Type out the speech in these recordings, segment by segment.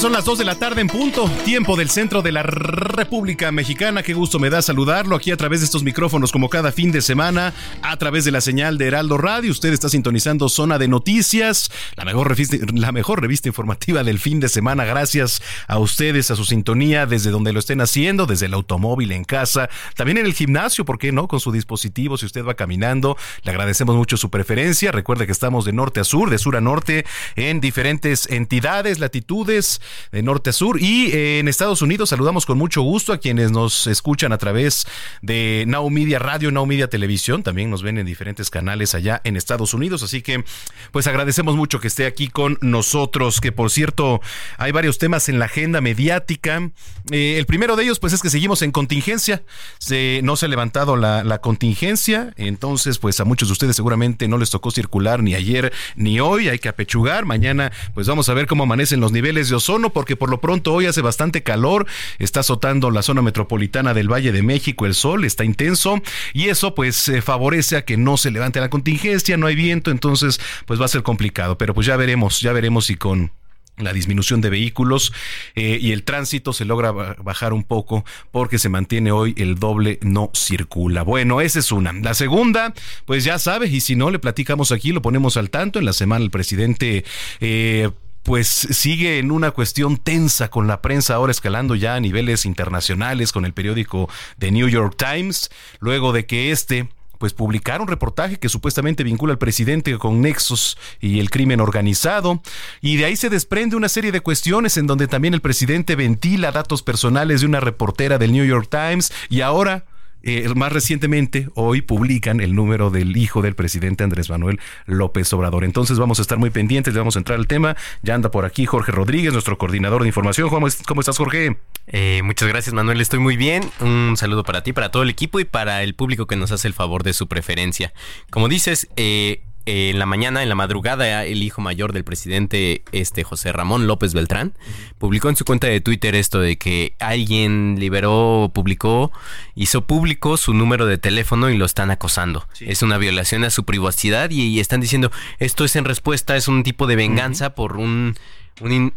Son las 2 de la tarde en punto, tiempo del centro de la República Mexicana. Qué gusto me da saludarlo aquí a través de estos micrófonos como cada fin de semana, a través de la señal de Heraldo Radio. Usted está sintonizando Zona de Noticias, la mejor revista, la mejor revista informativa del fin de semana. Gracias a ustedes, a su sintonía, desde donde lo estén haciendo, desde el automóvil, en casa, también en el gimnasio, ¿por qué no? Con su dispositivo, si usted va caminando. Le agradecemos mucho su preferencia. Recuerde que estamos de norte a sur, de sur a norte, en diferentes entidades, latitudes de norte a sur. Y eh, en Estados Unidos saludamos con mucho gusto a quienes nos escuchan a través de Now Media Radio, Now Media Televisión. También nos ven en diferentes canales allá en Estados Unidos. Así que, pues agradecemos mucho que esté aquí con nosotros. Que por cierto, hay varios temas en la agenda mediática. Eh, el primero de ellos, pues es que seguimos en contingencia. Se, no se ha levantado la, la contingencia. Entonces, pues a muchos de ustedes seguramente no les tocó circular ni ayer ni hoy. Hay que apechugar. Mañana, pues vamos a ver cómo amanecen los niveles de ozono porque por lo pronto hoy hace bastante calor, está azotando la zona metropolitana del Valle de México, el sol está intenso y eso pues eh, favorece a que no se levante la contingencia, no hay viento, entonces pues va a ser complicado, pero pues ya veremos, ya veremos si con la disminución de vehículos eh, y el tránsito se logra bajar un poco porque se mantiene hoy el doble no circula. Bueno, esa es una. La segunda, pues ya sabes, y si no le platicamos aquí, lo ponemos al tanto. En la semana el presidente... Eh, pues sigue en una cuestión tensa con la prensa ahora escalando ya a niveles internacionales con el periódico The New York Times, luego de que este pues publicaron un reportaje que supuestamente vincula al presidente con nexos y el crimen organizado. Y de ahí se desprende una serie de cuestiones en donde también el presidente ventila datos personales de una reportera del New York Times y ahora eh, más recientemente, hoy publican el número del hijo del presidente Andrés Manuel López Obrador. Entonces vamos a estar muy pendientes, le vamos a entrar al tema. Ya anda por aquí Jorge Rodríguez, nuestro coordinador de información. ¿Cómo, cómo estás, Jorge? Eh, muchas gracias, Manuel. Estoy muy bien. Un saludo para ti, para todo el equipo y para el público que nos hace el favor de su preferencia. Como dices, eh, en la mañana, en la madrugada, el hijo mayor del presidente, este José Ramón López Beltrán, publicó en su cuenta de Twitter esto de que alguien liberó, publicó, hizo público su número de teléfono y lo están acosando. Sí. Es una violación a su privacidad y, y, están diciendo esto es en respuesta, es un tipo de venganza uh -huh. por un, un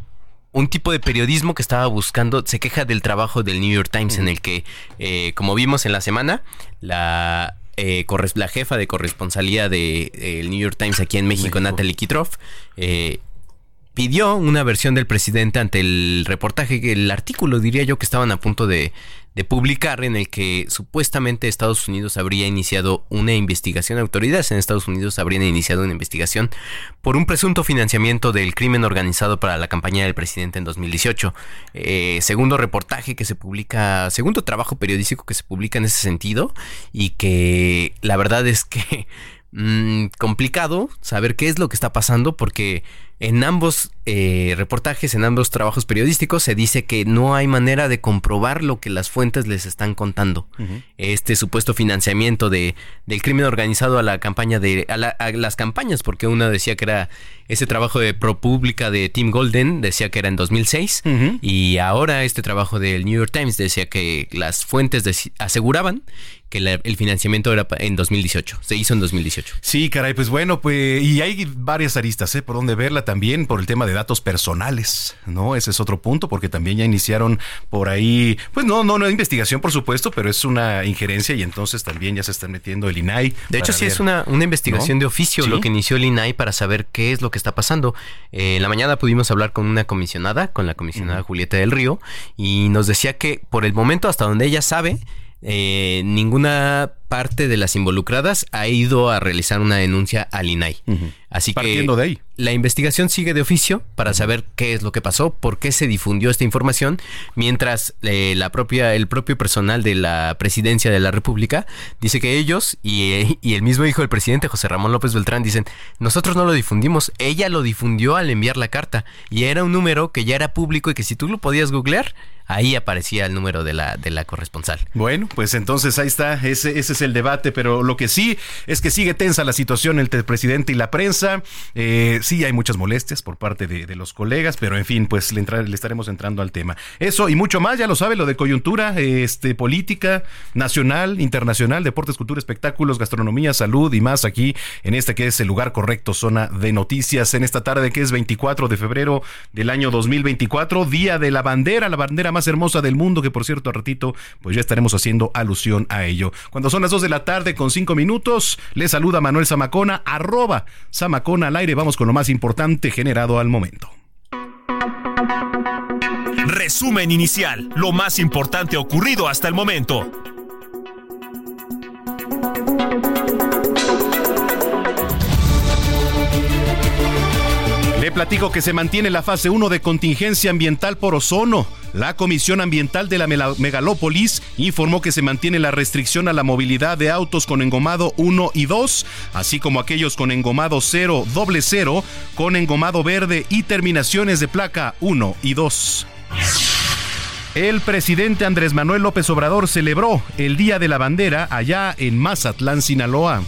un tipo de periodismo que estaba buscando, se queja del trabajo del New York Times, uh -huh. en el que, eh, como vimos en la semana, la eh, la jefa de corresponsalía del de, eh, New York Times aquí en México, México. Natalie Kitroff, eh, pidió una versión del presidente ante el reportaje, el artículo diría yo que estaban a punto de, de, publicar en el que supuestamente Estados Unidos habría iniciado una investigación, autoridades en Estados Unidos habrían iniciado una investigación por un presunto financiamiento del crimen organizado para la campaña del presidente en 2018. Eh, segundo reportaje que se publica, segundo trabajo periodístico que se publica en ese sentido y que la verdad es que mmm, complicado saber qué es lo que está pasando porque en ambos eh, reportajes, en ambos trabajos periodísticos, se dice que no hay manera de comprobar lo que las fuentes les están contando. Uh -huh. Este supuesto financiamiento de, del crimen organizado a la campaña de. A, la, a, las campañas, porque una decía que era ese trabajo de ProPublica de Tim Golden, decía que era en 2006, uh -huh. y ahora este trabajo del New York Times decía que las fuentes aseguraban que el financiamiento era en 2018, se hizo en 2018. Sí, caray, pues bueno, pues y hay varias aristas, ¿eh? Por donde verla también, por el tema de datos personales, ¿no? Ese es otro punto, porque también ya iniciaron por ahí, pues no, no, no investigación, por supuesto, pero es una injerencia y entonces también ya se está metiendo el INAI. De hecho, sí es una, una investigación de oficio lo que inició el INAI para saber qué es lo que está pasando. Eh, en la mañana pudimos hablar con una comisionada, con la comisionada Julieta del Río, y nos decía que por el momento, hasta donde ella sabe, eh, ninguna parte de las involucradas ha ido a realizar una denuncia al INAI. Así Partiendo que de ahí. la investigación sigue de oficio para saber qué es lo que pasó, por qué se difundió esta información, mientras eh, la propia, el propio personal de la presidencia de la República dice que ellos y, y, el mismo hijo del presidente, José Ramón López Beltrán, dicen, nosotros no lo difundimos, ella lo difundió al enviar la carta y era un número que ya era público y que si tú lo podías googlear, ahí aparecía el número de la, de la corresponsal. Bueno, pues entonces ahí está, ese, ese es el debate, pero lo que sí es que sigue tensa la situación entre el presidente y la prensa. Eh, sí, hay muchas molestias por parte de, los colegas, pero en fin, pues le, estaremos entrando al tema. Eso y mucho más, ya lo sabe, lo de coyuntura, este, política, nacional, internacional, deportes, cultura, espectáculos, gastronomía, salud y más aquí en este que es el lugar correcto, zona de noticias, en esta tarde que es 24 de febrero del año 2024, día de la bandera, la bandera más hermosa del mundo, que por cierto, a ratito, pues ya estaremos haciendo alusión a ello. Cuando son las 2 de la tarde con 5 minutos, le saluda Manuel Zamacona, arroba Zamacona al aire. Vamos con lo más importante generado al momento. Resumen inicial, lo más importante ocurrido hasta el momento. Platico que se mantiene la fase 1 de contingencia ambiental por ozono. La Comisión Ambiental de la Megalópolis informó que se mantiene la restricción a la movilidad de autos con engomado 1 y 2, así como aquellos con engomado 0, doble 0, con engomado verde y terminaciones de placa 1 y 2. El presidente Andrés Manuel López Obrador celebró el Día de la Bandera allá en Mazatlán, Sinaloa.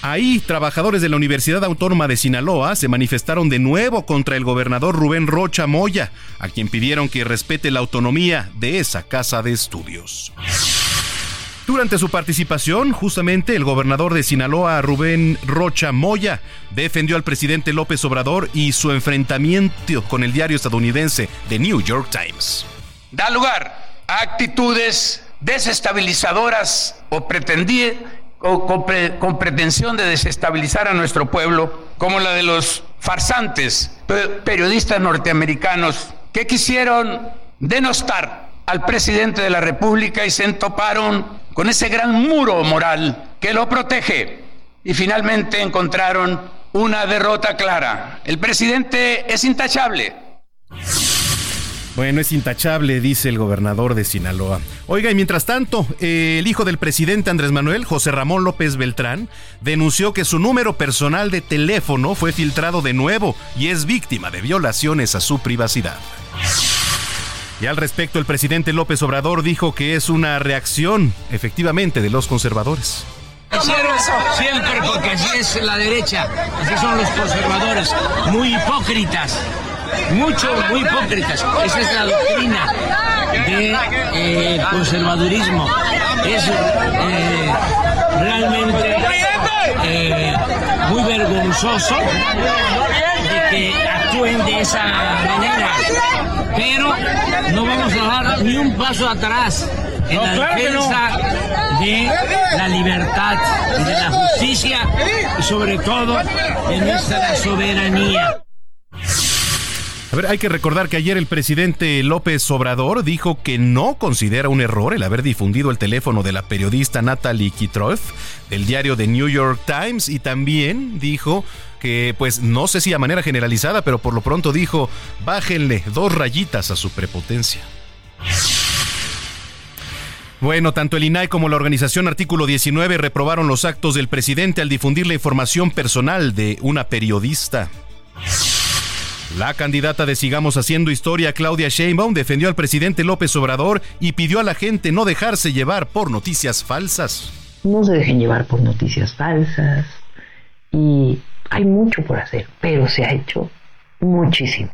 Ahí, trabajadores de la Universidad Autónoma de Sinaloa se manifestaron de nuevo contra el gobernador Rubén Rocha Moya, a quien pidieron que respete la autonomía de esa casa de estudios. Durante su participación, justamente el gobernador de Sinaloa, Rubén Rocha Moya, defendió al presidente López Obrador y su enfrentamiento con el diario estadounidense The New York Times. Da lugar a actitudes desestabilizadoras o pretendía con, pretensión de desestabilizar a nuestro pueblo, como la de los farsantes periodistas norteamericanos que quisieron denostar al presidente de la República y se entoparon con ese gran muro moral que lo protege y finalmente encontraron una derrota clara. El presidente es intachable. Bueno, es intachable, dice el gobernador de Sinaloa. Oiga, y mientras tanto, el hijo del presidente Andrés Manuel, José Ramón López Beltrán, denunció que su número personal de teléfono fue filtrado de nuevo y es víctima de violaciones a su privacidad. Y al respecto, el presidente López Obrador dijo que es una reacción, efectivamente, de los conservadores. Siempre porque así es la derecha, así son los conservadores, muy hipócritas mucho, muy hipócritas. Esa es la doctrina del de, eh, conservadurismo. Es eh, realmente eh, muy vergonzoso de que actúen de esa manera. Pero no vamos a dar ni un paso atrás en la defensa de la libertad de la justicia y sobre todo de nuestra soberanía. A ver, hay que recordar que ayer el presidente López Obrador dijo que no considera un error el haber difundido el teléfono de la periodista Natalie Kitroff del diario The New York Times y también dijo que pues no sé si a manera generalizada, pero por lo pronto dijo, bájenle dos rayitas a su prepotencia. Bueno, tanto el INAI como la organización Artículo 19 reprobaron los actos del presidente al difundir la información personal de una periodista. La candidata de Sigamos Haciendo Historia, Claudia Sheinbaum, defendió al presidente López Obrador y pidió a la gente no dejarse llevar por noticias falsas. No se dejen llevar por noticias falsas y hay mucho por hacer, pero se ha hecho muchísimo.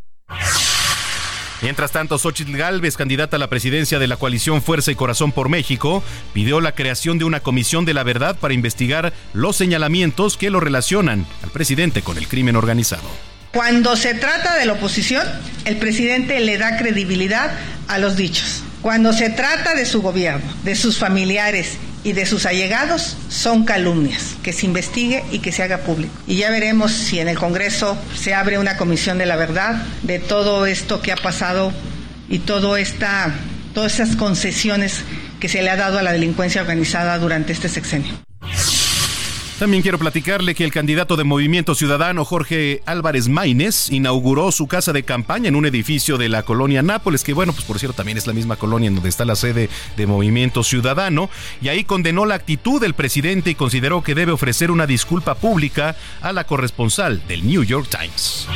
Mientras tanto, Xochitl Gálvez, candidata a la presidencia de la coalición Fuerza y Corazón por México, pidió la creación de una comisión de la verdad para investigar los señalamientos que lo relacionan al presidente con el crimen organizado. Cuando se trata de la oposición, el presidente le da credibilidad a los dichos. Cuando se trata de su gobierno, de sus familiares y de sus allegados, son calumnias. Que se investigue y que se haga público. Y ya veremos si en el Congreso se abre una comisión de la verdad de todo esto que ha pasado y todas esas concesiones que se le ha dado a la delincuencia organizada durante este sexenio. También quiero platicarle que el candidato de Movimiento Ciudadano, Jorge Álvarez Maínez, inauguró su casa de campaña en un edificio de la colonia Nápoles, que bueno, pues por cierto también es la misma colonia en donde está la sede de Movimiento Ciudadano, y ahí condenó la actitud del presidente y consideró que debe ofrecer una disculpa pública a la corresponsal del New York Times.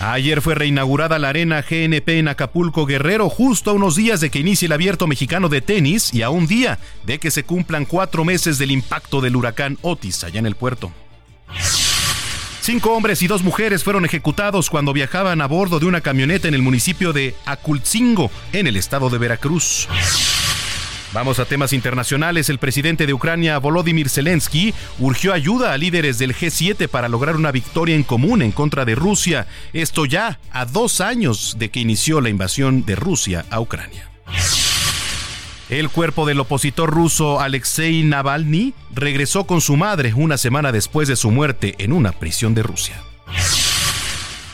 Ayer fue reinaugurada la arena GNP en Acapulco Guerrero justo a unos días de que inicie el abierto mexicano de tenis y a un día de que se cumplan cuatro meses del impacto del huracán Otis allá en el puerto. Cinco hombres y dos mujeres fueron ejecutados cuando viajaban a bordo de una camioneta en el municipio de Acultzingo, en el estado de Veracruz. Vamos a temas internacionales. El presidente de Ucrania, Volodymyr Zelensky, urgió ayuda a líderes del G7 para lograr una victoria en común en contra de Rusia. Esto ya a dos años de que inició la invasión de Rusia a Ucrania. El cuerpo del opositor ruso Alexei Navalny regresó con su madre una semana después de su muerte en una prisión de Rusia.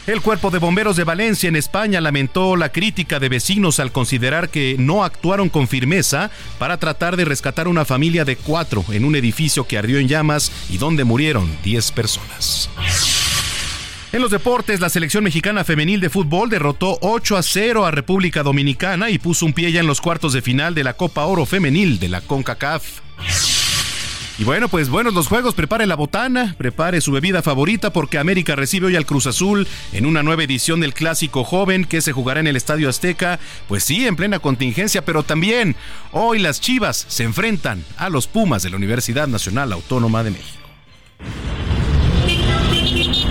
El Cuerpo de Bomberos de Valencia en España lamentó la crítica de vecinos al considerar que no actuaron con firmeza para tratar de rescatar una familia de cuatro en un edificio que ardió en llamas y donde murieron 10 personas. En los deportes, la selección mexicana femenil de fútbol derrotó 8 a 0 a República Dominicana y puso un pie ya en los cuartos de final de la Copa Oro Femenil de la CONCACAF. Y bueno, pues buenos los juegos, prepare la botana, prepare su bebida favorita porque América recibe hoy al Cruz Azul en una nueva edición del Clásico Joven que se jugará en el Estadio Azteca, pues sí, en plena contingencia, pero también hoy las Chivas se enfrentan a los Pumas de la Universidad Nacional Autónoma de México.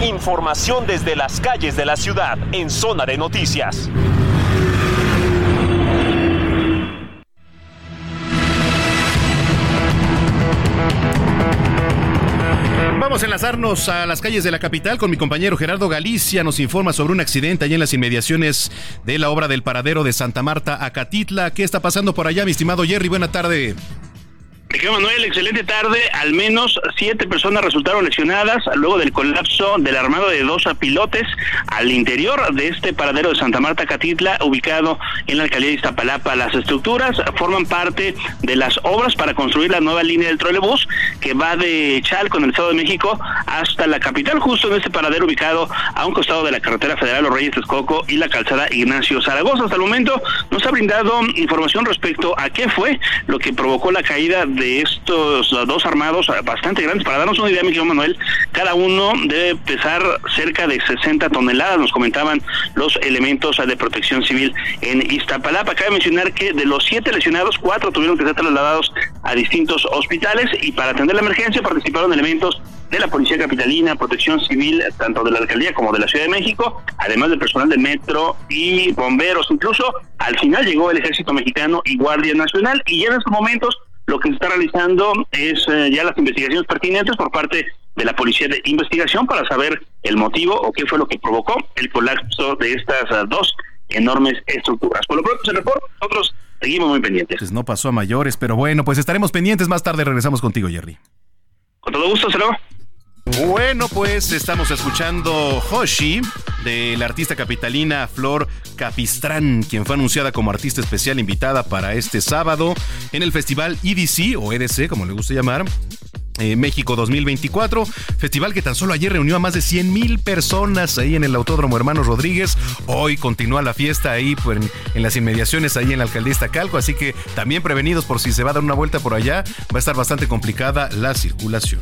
Información desde las calles de la ciudad en Zona de Noticias. Vamos a enlazarnos a las calles de la capital con mi compañero Gerardo Galicia. Nos informa sobre un accidente allá en las inmediaciones de la obra del paradero de Santa Marta, Acatitla. ¿Qué está pasando por allá, mi estimado Jerry? Buena tarde. Ricardo Manuel, excelente tarde. Al menos siete personas resultaron lesionadas luego del colapso del armado de dos pilotes al interior de este paradero de Santa Marta Catitla, ubicado en la alcaldía de Iztapalapa. Las estructuras forman parte de las obras para construir la nueva línea del trolebús que va de Chalco, en el Estado de México, hasta la capital, justo en este paradero ubicado a un costado de la carretera federal Los Reyes Texcoco y la calzada Ignacio Zaragoza. Hasta el momento nos ha brindado información respecto a qué fue lo que provocó la caída de de estos dos armados bastante grandes. Para darnos una idea, mi querido Manuel, cada uno debe pesar cerca de 60 toneladas, nos comentaban los elementos de protección civil en Iztapalapa. Cabe mencionar que de los siete lesionados, cuatro tuvieron que ser trasladados a distintos hospitales y para atender la emergencia participaron elementos de la Policía Capitalina, Protección Civil, tanto de la Alcaldía como de la Ciudad de México, además del personal del metro y bomberos. Incluso al final llegó el Ejército Mexicano y Guardia Nacional y ya en estos momentos lo que se está realizando es eh, ya las investigaciones pertinentes por parte de la Policía de Investigación para saber el motivo o qué fue lo que provocó el colapso de estas uh, dos enormes estructuras. Por lo pronto se reporta, nosotros seguimos muy pendientes. Pues no pasó a mayores, pero bueno, pues estaremos pendientes. Más tarde regresamos contigo, Jerry. Con todo gusto, se lo bueno, pues estamos escuchando Hoshi de la artista capitalina Flor Capistrán, quien fue anunciada como artista especial invitada para este sábado en el festival EDC o EDC, como le gusta llamar, eh, México 2024, festival que tan solo ayer reunió a más de 100 mil personas ahí en el Autódromo Hermanos Rodríguez. Hoy continúa la fiesta ahí pues, en, las inmediaciones ahí en la alcaldía Calco, así que también prevenidos por si se va a dar una vuelta por allá, va a estar bastante complicada la circulación.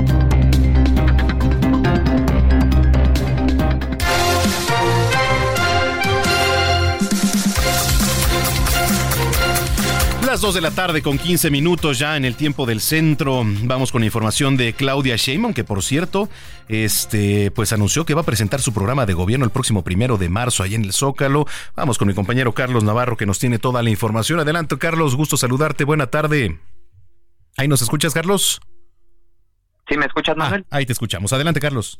Las 2 de la tarde con 15 minutos ya en el tiempo del centro. Vamos con información de Claudia Sheinbaum, que por cierto, este, pues anunció que va a presentar su programa de gobierno el próximo primero de marzo ahí en el Zócalo. Vamos con mi compañero Carlos Navarro, que nos tiene toda la información. Adelante, Carlos, gusto saludarte. Buena tarde. ¿Ahí nos escuchas, Carlos? Sí, ¿me escuchas, ah, Manuel? ahí te escuchamos. Adelante, Carlos.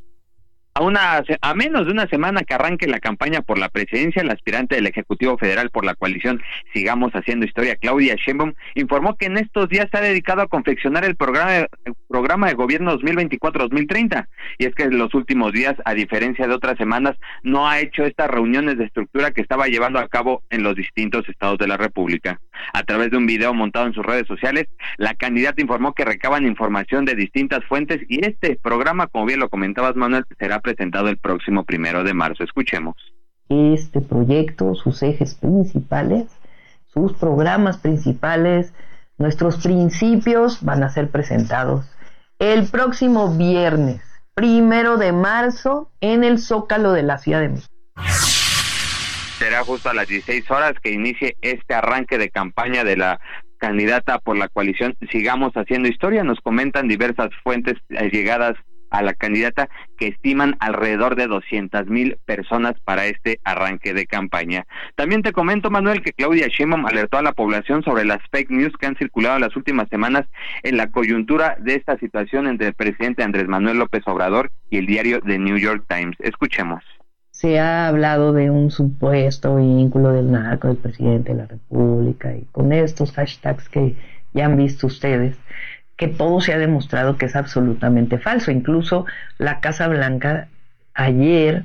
A, una, a menos de una semana que arranque la campaña por la presidencia, el aspirante del Ejecutivo Federal por la coalición Sigamos Haciendo Historia, Claudia Sheinbaum, informó que en estos días se ha dedicado a confeccionar el programa, el programa de gobierno 2024-2030. Y es que en los últimos días, a diferencia de otras semanas, no ha hecho estas reuniones de estructura que estaba llevando a cabo en los distintos estados de la República. A través de un video montado en sus redes sociales, la candidata informó que recaban información de distintas fuentes y este programa, como bien lo comentabas, Manuel, será presentado el próximo primero de marzo. Escuchemos. Este proyecto, sus ejes principales, sus programas principales, nuestros principios van a ser presentados el próximo viernes, primero de marzo, en el Zócalo de la Ciudad de México. Será justo a las 16 horas que inicie este arranque de campaña de la candidata por la coalición Sigamos Haciendo Historia. Nos comentan diversas fuentes llegadas a la candidata que estiman alrededor de 200 mil personas para este arranque de campaña. También te comento, Manuel, que Claudia Sheinbaum alertó a la población sobre las fake news que han circulado las últimas semanas en la coyuntura de esta situación entre el presidente Andrés Manuel López Obrador y el diario The New York Times. Escuchemos. Se ha hablado de un supuesto vínculo del narco del presidente de la República y con estos hashtags que ya han visto ustedes, que todo se ha demostrado que es absolutamente falso. Incluso la Casa Blanca ayer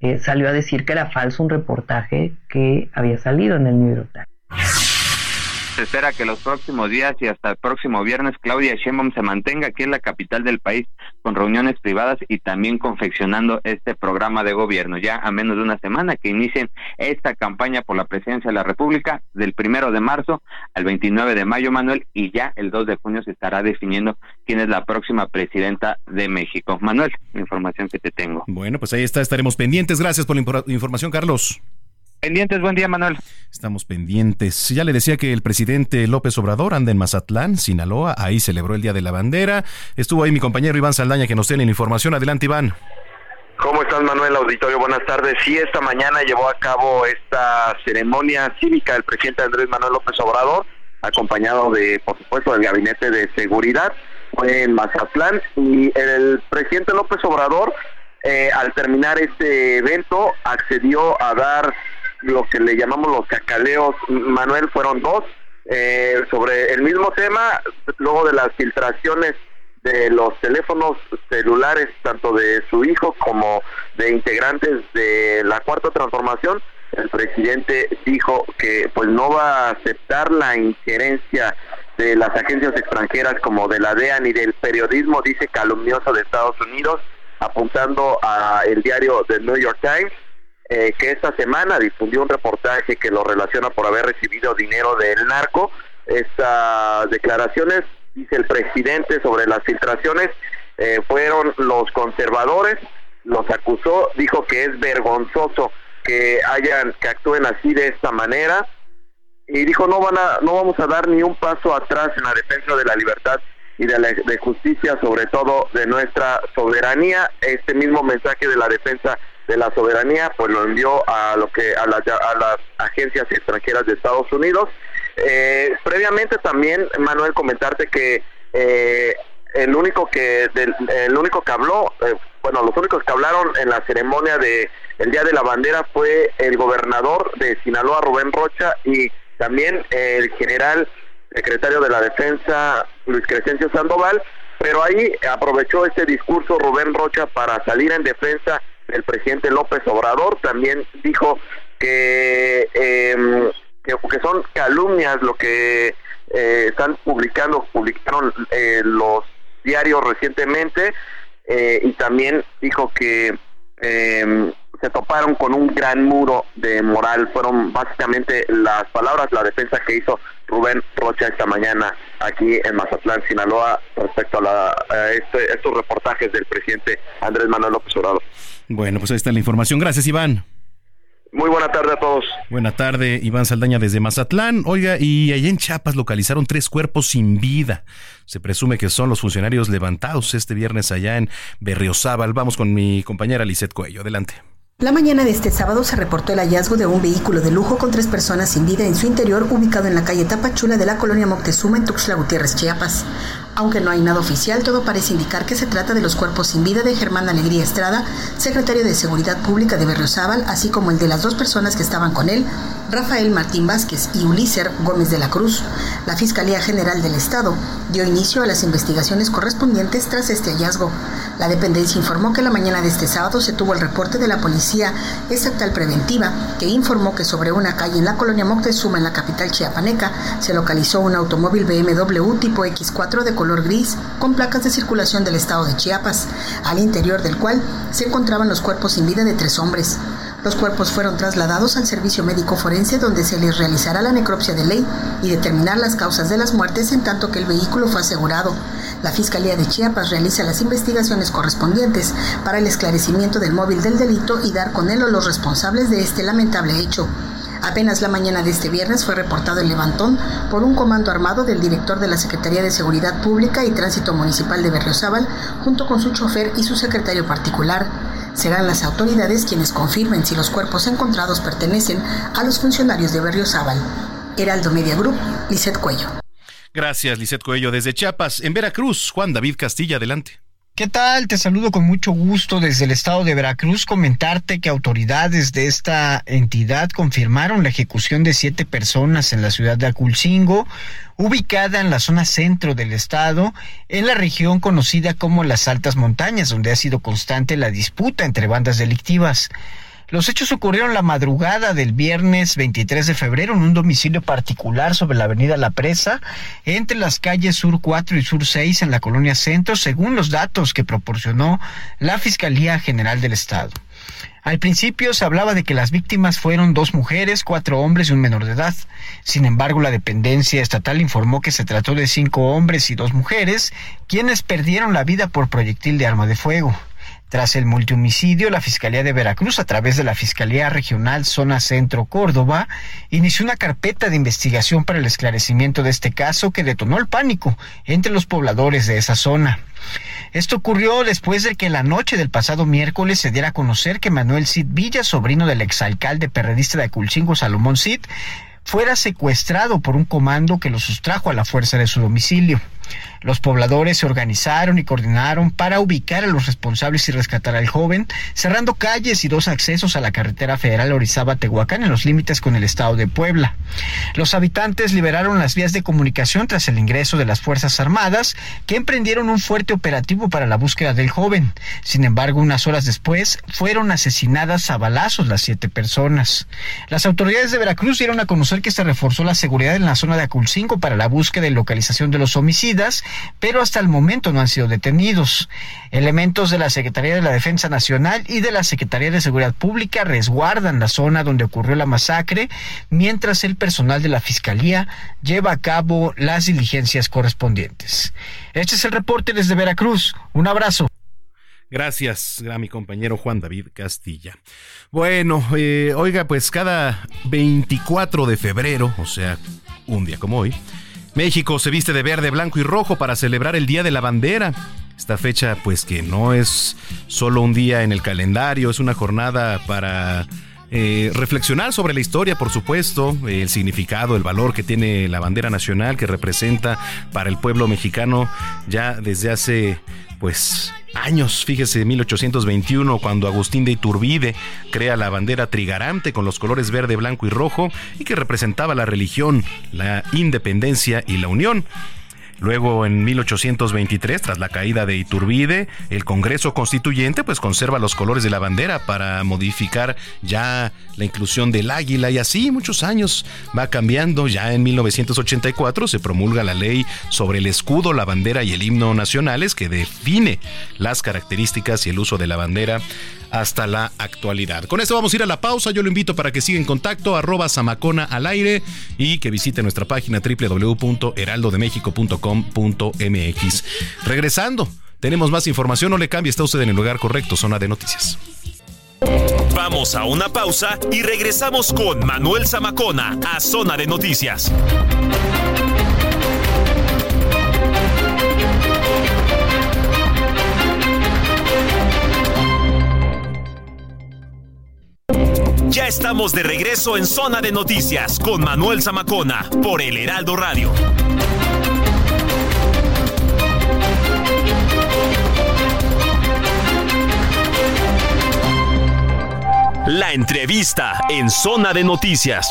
eh, salió a decir que era falso un reportaje que había salido en el New York Times. Se espera que los próximos días y hasta el próximo viernes Claudia Sheinbaum se mantenga aquí en la capital del país con reuniones privadas y también confeccionando este programa de gobierno. Ya a menos de una semana que inicien esta campaña por la presidencia de la República del primero de marzo al 29 de mayo, Manuel, y ya el 2 de junio se estará definiendo quién es la próxima presidenta de México. Manuel, información que te tengo. Bueno, pues ahí está, estaremos pendientes. Gracias por la información, Carlos. Pendientes, buen día, Manuel. Estamos pendientes. Ya le decía que el presidente López Obrador anda en Mazatlán, Sinaloa. Ahí celebró el Día de la Bandera. Estuvo ahí mi compañero Iván Saldaña que nos tiene la información. Adelante, Iván. ¿Cómo estás, Manuel? Auditorio, buenas tardes. Sí, esta mañana llevó a cabo esta ceremonia cívica el presidente Andrés Manuel López Obrador, acompañado de, por supuesto, del Gabinete de Seguridad. Fue en Mazatlán y el presidente López Obrador, eh, al terminar este evento, accedió a dar lo que le llamamos los cacaleos, Manuel, fueron dos, eh, sobre el mismo tema, luego de las filtraciones de los teléfonos celulares, tanto de su hijo como de integrantes de la cuarta transformación, el presidente dijo que pues no va a aceptar la injerencia de las agencias extranjeras como de la DEA ni del periodismo, dice calumnioso de Estados Unidos, apuntando a el diario The New York Times eh, que esta semana difundió un reportaje que lo relaciona por haber recibido dinero del narco. Estas declaraciones, dice el presidente sobre las filtraciones, eh, fueron los conservadores, los acusó, dijo que es vergonzoso que hayan, que actúen así de esta manera y dijo no van a, no vamos a dar ni un paso atrás en la defensa de la libertad y de la justicia, sobre todo de nuestra soberanía. Este mismo mensaje de la defensa de la soberanía, pues lo envió a lo que a, a las agencias extranjeras de Estados Unidos. Eh, previamente también, Manuel, comentarte que eh, el único que el único que habló, eh, bueno, los únicos que hablaron en la ceremonia de el Día de la Bandera fue el gobernador de Sinaloa, Rubén Rocha, y también el general secretario de la Defensa, Luis Crescencio Sandoval, pero ahí aprovechó este discurso Rubén Rocha para salir en defensa el presidente López Obrador también dijo que, eh, que, son calumnias lo que eh, están publicando, publicaron eh, los diarios recientemente eh, y también dijo que em, se toparon con un gran muro de moral. Fueron básicamente las palabras, la defensa que hizo Rubén Rocha esta mañana aquí en Mazatlán, Sinaloa, respecto a, la, este, estos reportajes del presidente Andrés Manuel López Obrador. Bueno, pues ahí está la información. Gracias, Iván. Muy buena tarde a todos. Buena tarde, Iván Saldaña desde Mazatlán. Oiga, y allá en Chiapas localizaron tres cuerpos sin vida. Se presume que son los funcionarios levantados este viernes allá en Berriozábal. Vamos con mi compañera Lisette Cuello. Adelante. La mañana de este sábado se reportó el hallazgo de un vehículo de lujo con tres personas sin vida en su interior ubicado en la calle Tapachula de la colonia Moctezuma en Tuxtla Gutiérrez, Chiapas. Aunque no hay nada oficial, todo parece indicar que se trata de los cuerpos sin vida de Germán Alegría Estrada, secretario de Seguridad Pública de Berriozábal, así como el de las dos personas que estaban con él, Rafael Martín Vázquez y Uliser Gómez de la Cruz. La Fiscalía General del Estado dio inicio a las investigaciones correspondientes tras este hallazgo. La dependencia informó que la mañana de este sábado se tuvo el reporte de la Policía Estatal Preventiva, que informó que sobre una calle en la colonia Moctezuma, en la capital chiapaneca, se localizó un automóvil BMW tipo X4 de color gris con placas de circulación del estado de Chiapas, al interior del cual se encontraban los cuerpos sin vida de tres hombres. Los cuerpos fueron trasladados al servicio médico forense donde se les realizará la necropsia de ley y determinar las causas de las muertes en tanto que el vehículo fue asegurado. La Fiscalía de Chiapas realiza las investigaciones correspondientes para el esclarecimiento del móvil del delito y dar con él a los responsables de este lamentable hecho. Apenas la mañana de este viernes fue reportado el levantón por un comando armado del director de la Secretaría de Seguridad Pública y Tránsito Municipal de Berriozábal, junto con su chofer y su secretario particular. Serán las autoridades quienes confirmen si los cuerpos encontrados pertenecen a los funcionarios de Berriozábal. Heraldo Media Group, Lizeth Cuello. Gracias, Lizeth Cuello. Desde Chiapas, en Veracruz, Juan David Castilla, adelante. ¿Qué tal? Te saludo con mucho gusto desde el estado de Veracruz. Comentarte que autoridades de esta entidad confirmaron la ejecución de siete personas en la ciudad de Aculcingo, ubicada en la zona centro del estado, en la región conocida como las Altas Montañas, donde ha sido constante la disputa entre bandas delictivas. Los hechos ocurrieron la madrugada del viernes 23 de febrero en un domicilio particular sobre la avenida La Presa, entre las calles Sur 4 y Sur 6 en la colonia Centro, según los datos que proporcionó la Fiscalía General del Estado. Al principio se hablaba de que las víctimas fueron dos mujeres, cuatro hombres y un menor de edad. Sin embargo, la dependencia estatal informó que se trató de cinco hombres y dos mujeres, quienes perdieron la vida por proyectil de arma de fuego. Tras el multihomicidio, la Fiscalía de Veracruz, a través de la Fiscalía Regional Zona Centro Córdoba, inició una carpeta de investigación para el esclarecimiento de este caso que detonó el pánico entre los pobladores de esa zona. Esto ocurrió después de que la noche del pasado miércoles se diera a conocer que Manuel Cid Villa, sobrino del exalcalde perredista de Aculcingo, Salomón Cid, fuera secuestrado por un comando que lo sustrajo a la fuerza de su domicilio. Los pobladores se organizaron y coordinaron para ubicar a los responsables y rescatar al joven, cerrando calles y dos accesos a la carretera federal Orizaba-Tehuacán en los límites con el estado de Puebla. Los habitantes liberaron las vías de comunicación tras el ingreso de las Fuerzas Armadas, que emprendieron un fuerte operativo para la búsqueda del joven. Sin embargo, unas horas después fueron asesinadas a balazos las siete personas. Las autoridades de Veracruz dieron a conocer que se reforzó la seguridad en la zona de Aculcingo para la búsqueda y localización de los pero hasta el momento no han sido detenidos. Elementos de la Secretaría de la Defensa Nacional y de la Secretaría de Seguridad Pública resguardan la zona donde ocurrió la masacre, mientras el personal de la Fiscalía lleva a cabo las diligencias correspondientes. Este es el reporte desde Veracruz. Un abrazo. Gracias a mi compañero Juan David Castilla. Bueno, eh, oiga, pues cada 24 de febrero, o sea, un día como hoy, México se viste de verde, blanco y rojo para celebrar el Día de la Bandera. Esta fecha, pues que no es solo un día en el calendario, es una jornada para eh, reflexionar sobre la historia, por supuesto, el significado, el valor que tiene la bandera nacional que representa para el pueblo mexicano ya desde hace pues años, fíjese, 1821, cuando Agustín de Iturbide crea la bandera trigarante con los colores verde, blanco y rojo y que representaba la religión, la independencia y la unión. Luego, en 1823, tras la caída de Iturbide, el Congreso Constituyente pues conserva los colores de la bandera para modificar ya la inclusión del águila y así muchos años va cambiando. Ya en 1984 se promulga la ley sobre el escudo, la bandera y el himno nacionales que define las características y el uso de la bandera hasta la actualidad. Con esto vamos a ir a la pausa. Yo lo invito para que siga en contacto, arroba Samacona al aire y que visite nuestra página www.heraldodemexico.com.mx. Regresando, tenemos más información. No le cambie, está usted en el lugar correcto, zona de noticias. Vamos a una pausa y regresamos con Manuel Zamacona a Zona de Noticias. Ya estamos de regreso en Zona de Noticias con Manuel Zamacona por El Heraldo Radio. La entrevista en Zona de Noticias.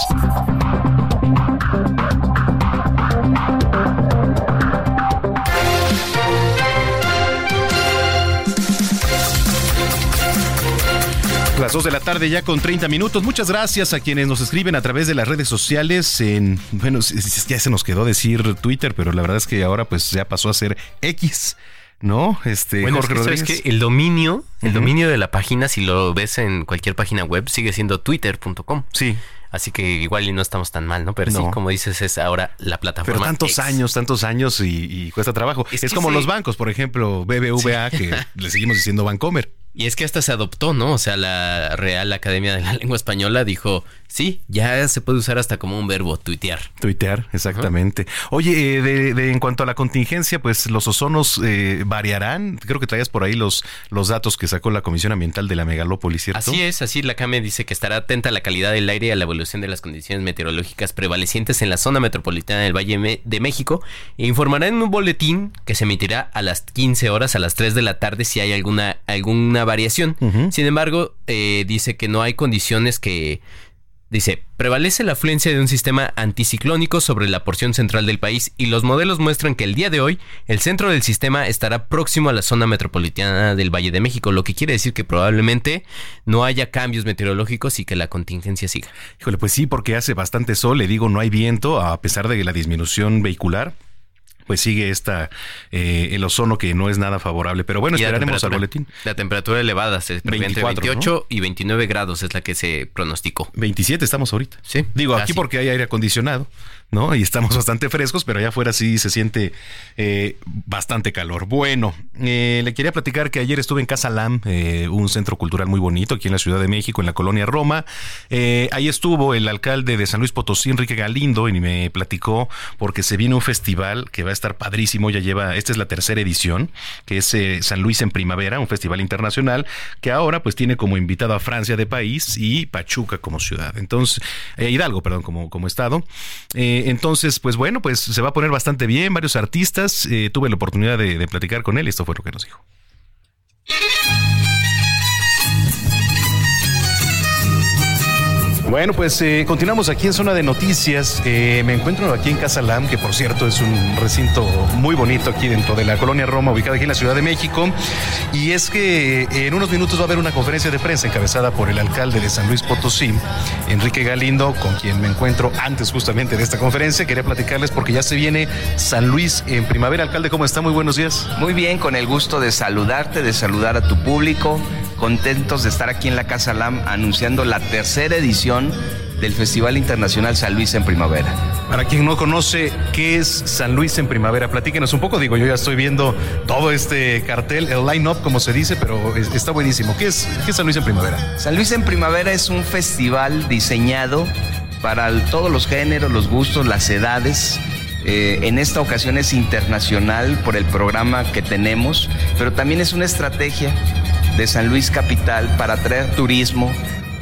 Las 2 de la tarde ya con 30 minutos. Muchas gracias a quienes nos escriben a través de las redes sociales en, bueno, ya se nos quedó decir Twitter, pero la verdad es que ahora pues ya pasó a ser X. ¿no? Este, bueno, Jorge es que, el dominio, el dominio de la página, si lo ves en cualquier página web, sigue siendo twitter.com. Sí. Así que igual y no estamos tan mal, ¿no? Pero sí, como dices, es ahora la plataforma. Pero tantos años, tantos años y, cuesta trabajo. Es, como los bancos, por ejemplo, BBVA, que le seguimos diciendo Bancomer. Y es que hasta se adoptó, ¿no? O sea, la Real Academia de la Lengua Española dijo, sí, ya se puede usar hasta como un verbo, tuitear. Tuitear, exactamente. Oye, eh, de, en cuanto a la contingencia, pues los ozonos eh, variarán. Creo que traías por ahí los, los datos que sacó la Comisión Ambiental de la Megalópolis, ¿cierto? Así es, así la CAME dice que estará atenta a la calidad del aire y a la evolución de las condiciones meteorológicas prevalecientes en la zona metropolitana del Valle de México e informará en un boletín que se emitirá a las 15 horas, a las 3 de la tarde, si hay alguna, alguna variación. Sin embargo, eh, dice que no hay condiciones que... Dice, prevalece la afluencia de un sistema anticiclónico sobre la porción central del país y los modelos muestran que el día de hoy el centro del sistema estará próximo a la zona metropolitana del Valle de México, lo que quiere decir que probablemente no haya cambios meteorológicos y que la contingencia siga. Híjole, pues sí, porque hace bastante sol, le digo, no hay viento, a pesar de la disminución vehicular pues sigue esta eh, el ozono que no es nada favorable. Pero bueno, esperaremos al boletín. La temperatura elevada se entre 28 y 29 grados es la que se pronosticó. 27 estamos ahorita. Sí. Digo, aquí porque hay aire acondicionado. ¿No? Y estamos bastante frescos, pero allá afuera sí se siente eh, bastante calor. Bueno, eh, le quería platicar que ayer estuve en Casa Lam, eh, un centro cultural muy bonito aquí en la Ciudad de México, en la colonia Roma. ahí estuvo el alcalde de San Luis Potosí, Enrique Galindo, y me platicó porque se viene un festival que va a estar padrísimo, ya lleva, esta es la tercera edición, que es San Luis en Primavera, un festival internacional, que ahora pues tiene como invitado a Francia de país y Pachuca como ciudad. Entonces, Hidalgo, perdón, como, como estado. Eh, entonces, pues bueno, pues se va a poner bastante bien, varios artistas. Eh, tuve la oportunidad de, de platicar con él y esto fue lo que nos dijo. Bueno, pues eh, continuamos aquí en Zona de Noticias. Eh, me encuentro aquí en Casa Lam, que por cierto es un recinto muy bonito aquí dentro de la colonia Roma, ubicada aquí en la Ciudad de México. Y es que eh, en unos minutos va a haber una conferencia de prensa encabezada por el alcalde de San Luis Potosí, Enrique Galindo, con quien me encuentro antes justamente de esta conferencia. Quería platicarles porque ya se viene San Luis en primavera. Alcalde, ¿cómo está? Muy buenos días. Muy bien, con el gusto de saludarte, de saludar a tu público. Contentos de estar aquí en la Casa Lam anunciando la tercera edición del Festival Internacional San Luis en Primavera. Para quien no conoce, ¿qué es San Luis en Primavera? Platíquenos un poco, digo, yo ya estoy viendo todo este cartel, el line-up, como se dice, pero está buenísimo. ¿Qué es, ¿Qué es San Luis en Primavera? San Luis en Primavera es un festival diseñado para todos los géneros, los gustos, las edades. Eh, en esta ocasión es internacional por el programa que tenemos, pero también es una estrategia de San Luis Capital para atraer turismo,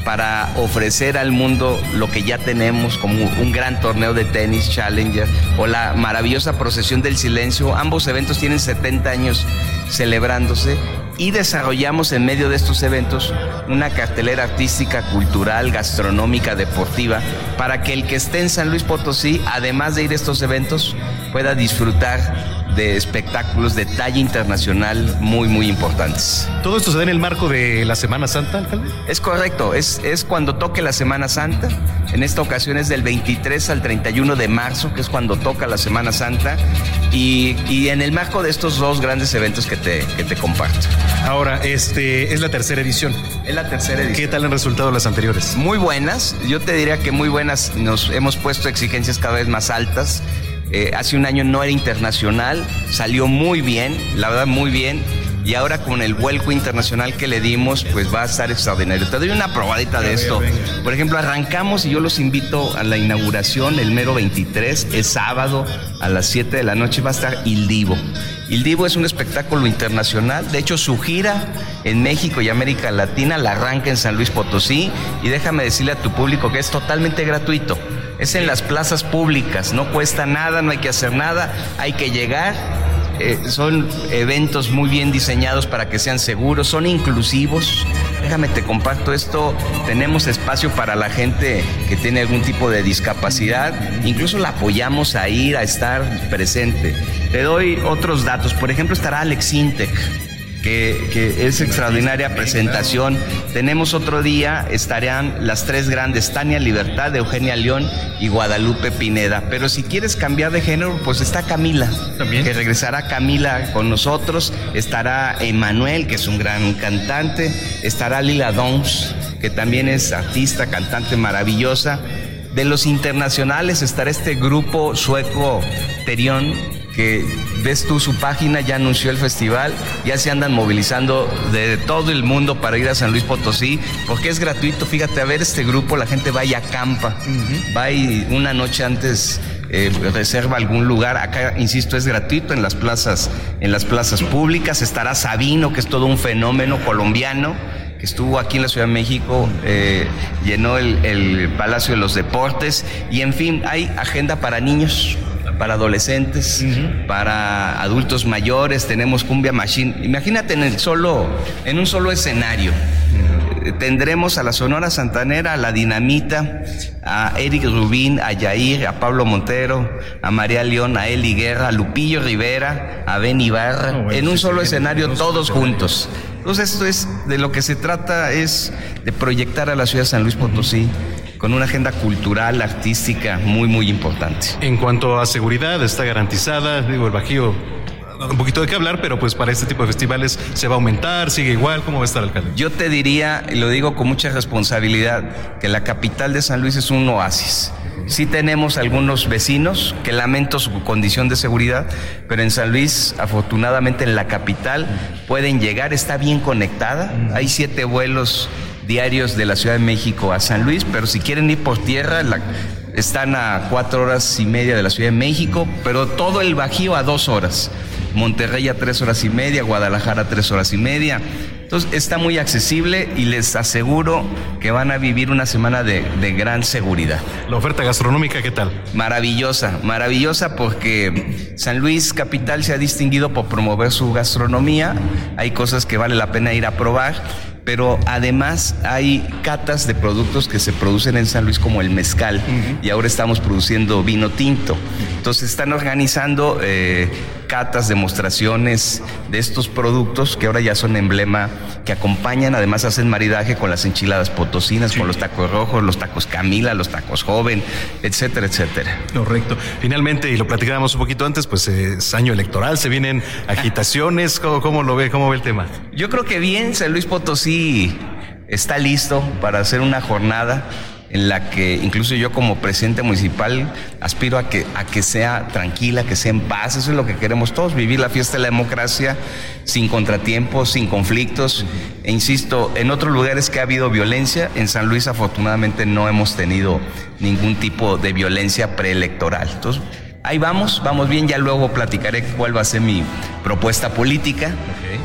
para ofrecer al mundo lo que ya tenemos como un gran torneo de tenis Challenger o la maravillosa procesión del silencio. Ambos eventos tienen 70 años celebrándose y desarrollamos en medio de estos eventos una cartelera artística, cultural, gastronómica, deportiva, para que el que esté en San Luis Potosí, además de ir a estos eventos, pueda disfrutar de espectáculos de talla internacional muy, muy importantes. ¿Todo esto se da en el marco de la Semana Santa, alcalde? Es correcto, es, es cuando toque la Semana Santa. En esta ocasión es del 23 al 31 de marzo, que es cuando toca la Semana Santa, y, y en el marco de estos dos grandes eventos que te, que te comparto. Ahora, este es la tercera edición. Es la tercera edición. ¿Qué tal han resultado las anteriores? Muy buenas, yo te diría que muy buenas, nos hemos puesto exigencias cada vez más altas. Eh, hace un año no era internacional, salió muy bien, la verdad muy bien. y ahora con el vuelco internacional que le dimos, pues va a estar extraordinario. Te doy una probadita de esto. Por ejemplo, arrancamos y yo los invito a la inauguración el mero 23, es sábado a las 7 de la noche, va a estar Il Divo. Il Divo es un espectáculo internacional, de hecho su gira en México y América Latina la arranca en San Luis Potosí y déjame decirle a tu público que es totalmente gratuito. Es en las plazas públicas, no cuesta nada, no hay que hacer nada, hay que llegar. Eh, son eventos muy bien diseñados para que sean seguros, son inclusivos. Déjame te comparto esto, tenemos espacio para la gente que tiene algún tipo de discapacidad, incluso la apoyamos a ir, a estar presente. Te doy otros datos, por ejemplo estará Alex Intec que, es extraordinaria presentación. Tenemos otro día, estarían las tres grandes, Tania Libertad, Eugenia León y Guadalupe Pineda. Pero si quieres cambiar de género, pues está Camila, ¿También? que regresará Camila con nosotros, estará Emanuel, que es un gran cantante, estará Lila Dons, que también es artista, cantante maravillosa. De los internacionales estará este grupo sueco Terión, que ves tú su página, ya anunció el festival, ya se andan movilizando de todo el mundo para ir a San Luis Potosí, porque es gratuito, fíjate, a ver este grupo, la gente va y acampa, va y una noche antes eh, reserva algún lugar, acá insisto, es gratuito en las plazas, en las plazas públicas, estará Sabino, que es todo un fenómeno colombiano, que estuvo aquí en la Ciudad de México, eh, llenó el, el Palacio de los Deportes, y en fin, hay agenda para niños para adolescentes, para adultos mayores, tenemos Cumbia Machine. Imagínate en el solo, en un solo escenario. Tendremos a la Sonora Santanera, a la Dinamita, a Eric Rubín, a Yair, a Pablo Montero, a María León, a Eli Guerra, a Lupillo Rivera, a Ben Ibarra, en un solo escenario todos juntos. Entonces esto es de lo que se trata es de proyectar a la ciudad de San Luis Potosí con una agenda cultural, artística muy, muy importante. En cuanto a seguridad, está garantizada, digo, el Bajío un poquito de qué hablar, pero pues para este tipo de festivales se va a aumentar, sigue igual, ¿cómo va a estar el alcalde? Yo te diría, y lo digo con mucha responsabilidad, que la capital de San Luis es un oasis. Sí tenemos algunos vecinos que lamento su condición de seguridad, pero en San Luis, afortunadamente en la capital, pueden llegar, está bien conectada, hay siete vuelos diarios de la Ciudad de México a San Luis, pero si quieren ir por tierra, están a cuatro horas y media de la Ciudad de México, pero todo el Bajío a dos horas. Monterrey a tres horas y media, Guadalajara a tres horas y media. Entonces está muy accesible y les aseguro que van a vivir una semana de, de, gran seguridad. ¿La oferta gastronómica qué tal? Maravillosa, maravillosa porque San Luis Capital se ha distinguido por promover su gastronomía. Hay cosas que vale la pena ir a probar pero además hay catas de productos que se producen en San Luis como el mezcal y ahora estamos produciendo vino tinto. Entonces están organizando eh, catas, demostraciones de estos productos que ahora ya son emblema, que acompañan, además hacen maridaje con las enchiladas potosinas, con los tacos rojos, los tacos Camila, los tacos joven, etcétera, etcétera. Correcto. Finalmente, y lo platicábamos un poquito antes, pues es año electoral, se vienen agitaciones, ¿cómo, cómo lo ve? ¿Cómo ve el tema? Yo creo que bien, San Luis Potosí está listo para hacer una jornada en la que incluso yo como presidente municipal aspiro a que, a que sea tranquila, que sea en paz. Eso es lo que queremos todos, vivir la fiesta de la democracia sin contratiempos, sin conflictos. E insisto, en otros lugares que ha habido violencia, en San Luis afortunadamente no hemos tenido ningún tipo de violencia preelectoral. Entonces, ahí vamos, vamos bien, ya luego platicaré cuál va a ser mi propuesta política.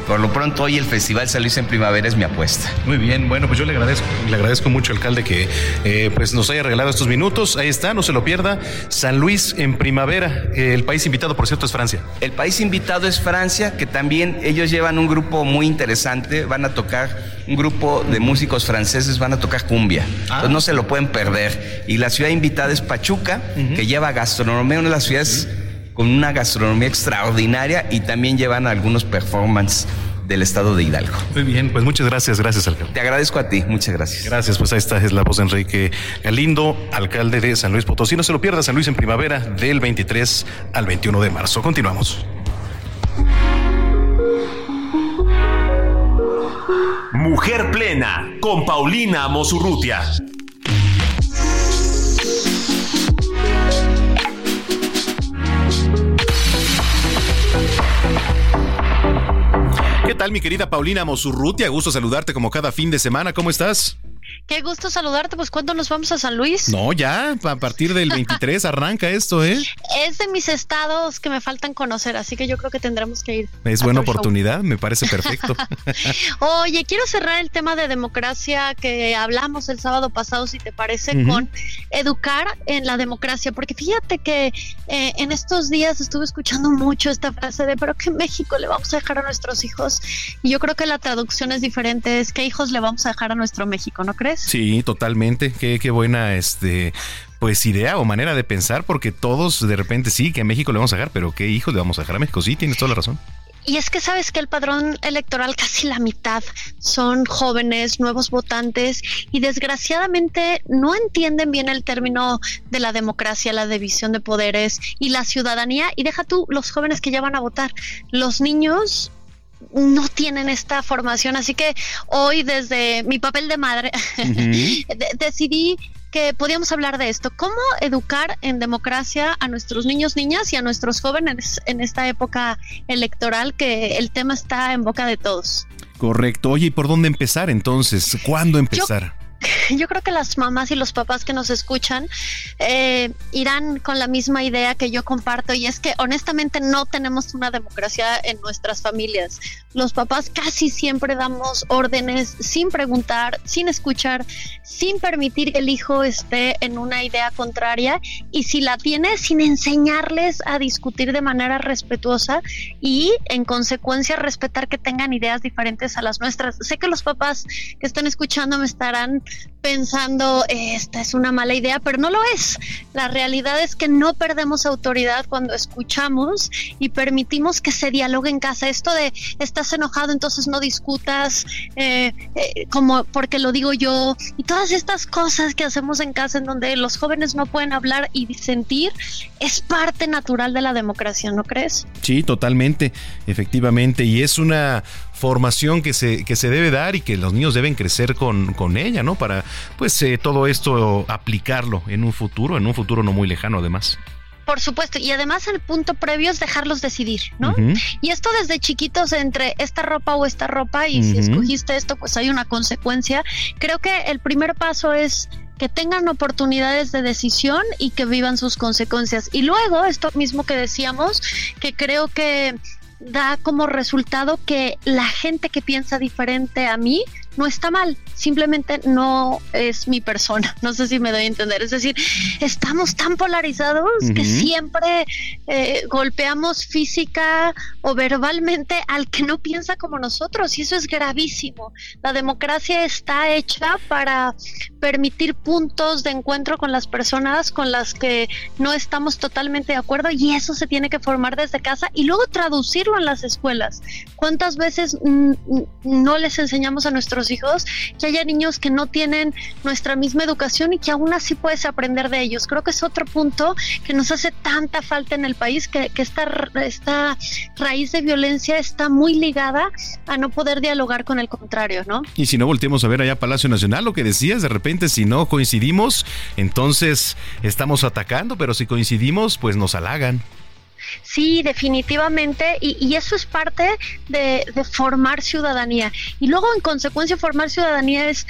Por lo pronto hoy el Festival San Luis en Primavera es mi apuesta. Muy bien, bueno, pues yo le agradezco, le agradezco mucho, alcalde, que eh, pues nos haya regalado estos minutos. Ahí está, no se lo pierda. San Luis en Primavera. el país invitado, por cierto, es Francia. El país invitado es Francia, que también ellos llevan un grupo muy interesante. Van a tocar, un grupo de músicos franceses van a tocar cumbia. Ah. no se lo pueden perder. Y la ciudad invitada es Pachuca, que lleva gastronomía, una de las ciudades con una gastronomía extraordinaria y también llevan algunos performances del estado de Hidalgo. Muy bien, pues muchas gracias, gracias alcalde. Te agradezco a ti, muchas gracias. Gracias, pues ahí está, es la voz de Enrique Galindo, alcalde de San Luis Potosí. No se lo pierda, San Luis en primavera del 23 al 21 de marzo. Continuamos. Mujer Plena con Paulina Mosurrutia. ¿Qué tal? mi querida Paulina Mosurrutia? Gusto saludarte como cada fin de semana. ¿Cómo estás? Qué gusto saludarte. Pues, ¿cuándo nos vamos a San Luis? No, ya, a partir del 23 arranca esto, ¿eh? Es de mis estados que me faltan conocer, así que yo creo que tendremos que ir. Es buena oportunidad, me parece perfecto. Oye, quiero cerrar el tema de democracia que hablamos el sábado pasado, si te parece, con educar en la democracia, porque fíjate que eh, en estos días estuve escuchando mucho esta frase de, pero que México le vamos a dejar a nuestros hijos, y yo creo que la traducción es diferente, es qué hijos le vamos a dejar a nuestro México, ¿no crees? Sí, totalmente. Qué, qué buena este pues idea o manera de pensar, porque todos de repente sí, que a México le vamos a dejar, pero qué hijos le vamos a dejar a México. Sí, tienes toda la razón. Y es que sabes que el padrón electoral casi la mitad son jóvenes, nuevos votantes y desgraciadamente no entienden bien el término de la democracia, la división de poderes y la ciudadanía. Y deja tú los jóvenes que ya van a votar. Los niños no tienen esta formación. Así que hoy desde mi papel de madre decidí que podíamos hablar de esto, cómo educar en democracia a nuestros niños, niñas y a nuestros jóvenes en esta época electoral que el tema está en boca de todos. Correcto. Oye, ¿y por dónde empezar entonces? ¿Cuándo empezar? yo creo que las mamás y los papás que nos escuchan eh, irán con la misma idea que yo comparto y es que honestamente no tenemos una democracia en nuestras familias. Los papás casi siempre damos órdenes sin preguntar, sin escuchar, sin permitir que el hijo esté en una idea contraria y si la tiene, sin enseñarles a discutir de manera respetuosa y en consecuencia respetar que tengan ideas diferentes a las nuestras. Sé que los papás que están escuchando me estarán pensando esta es una mala idea, pero no lo es. La realidad es que no perdemos autoridad cuando escuchamos y permitimos que se dialogue en casa. Esto de estás enojado, entonces no discutas, eh, eh, como porque lo digo yo, y todas estas cosas que hacemos en casa en donde los jóvenes no pueden hablar y sentir, es parte natural de la democracia, ¿no crees? Sí, totalmente, efectivamente, y es una formación que se, que se debe dar y que los niños deben crecer con, con ella, ¿no? Para, pues, eh, todo esto aplicarlo en un futuro, en un futuro no muy lejano, además. Por supuesto, y además el punto previo es dejarlos decidir, ¿no? Y esto desde chiquitos entre esta ropa o esta ropa, y si escogiste esto, pues hay una consecuencia. Creo que el primer paso es que tengan oportunidades de decisión y que vivan sus consecuencias. Y luego, esto mismo que decíamos, que creo que da como resultado que la gente que piensa diferente a mí no está mal, simplemente no es mi persona. No sé si me doy a entender. Es decir, estamos tan polarizados que siempre eh, golpeamos física o verbalmente al que no piensa como nosotros y eso es gravísimo. La democracia está hecha para permitir puntos de encuentro con las personas con las que no estamos totalmente de acuerdo y eso se tiene que formar desde casa y luego traducirlo en las escuelas. ¿Cuántas veces no les enseñamos a nuestros hijos, que haya niños que no tienen nuestra misma educación y que aún así puedes aprender de ellos. Creo que es otro punto que nos hace tanta falta en el país, que, que esta, esta raíz de violencia está muy ligada a no poder dialogar con el contrario, ¿no? Y si no volteemos a ver allá Palacio Nacional, lo que decías, de repente si no coincidimos, entonces estamos atacando, pero si coincidimos, pues nos halagan. Sí, definitivamente, y, eso es parte de, formar ciudadanía. Y luego, en consecuencia, formar ciudadanía es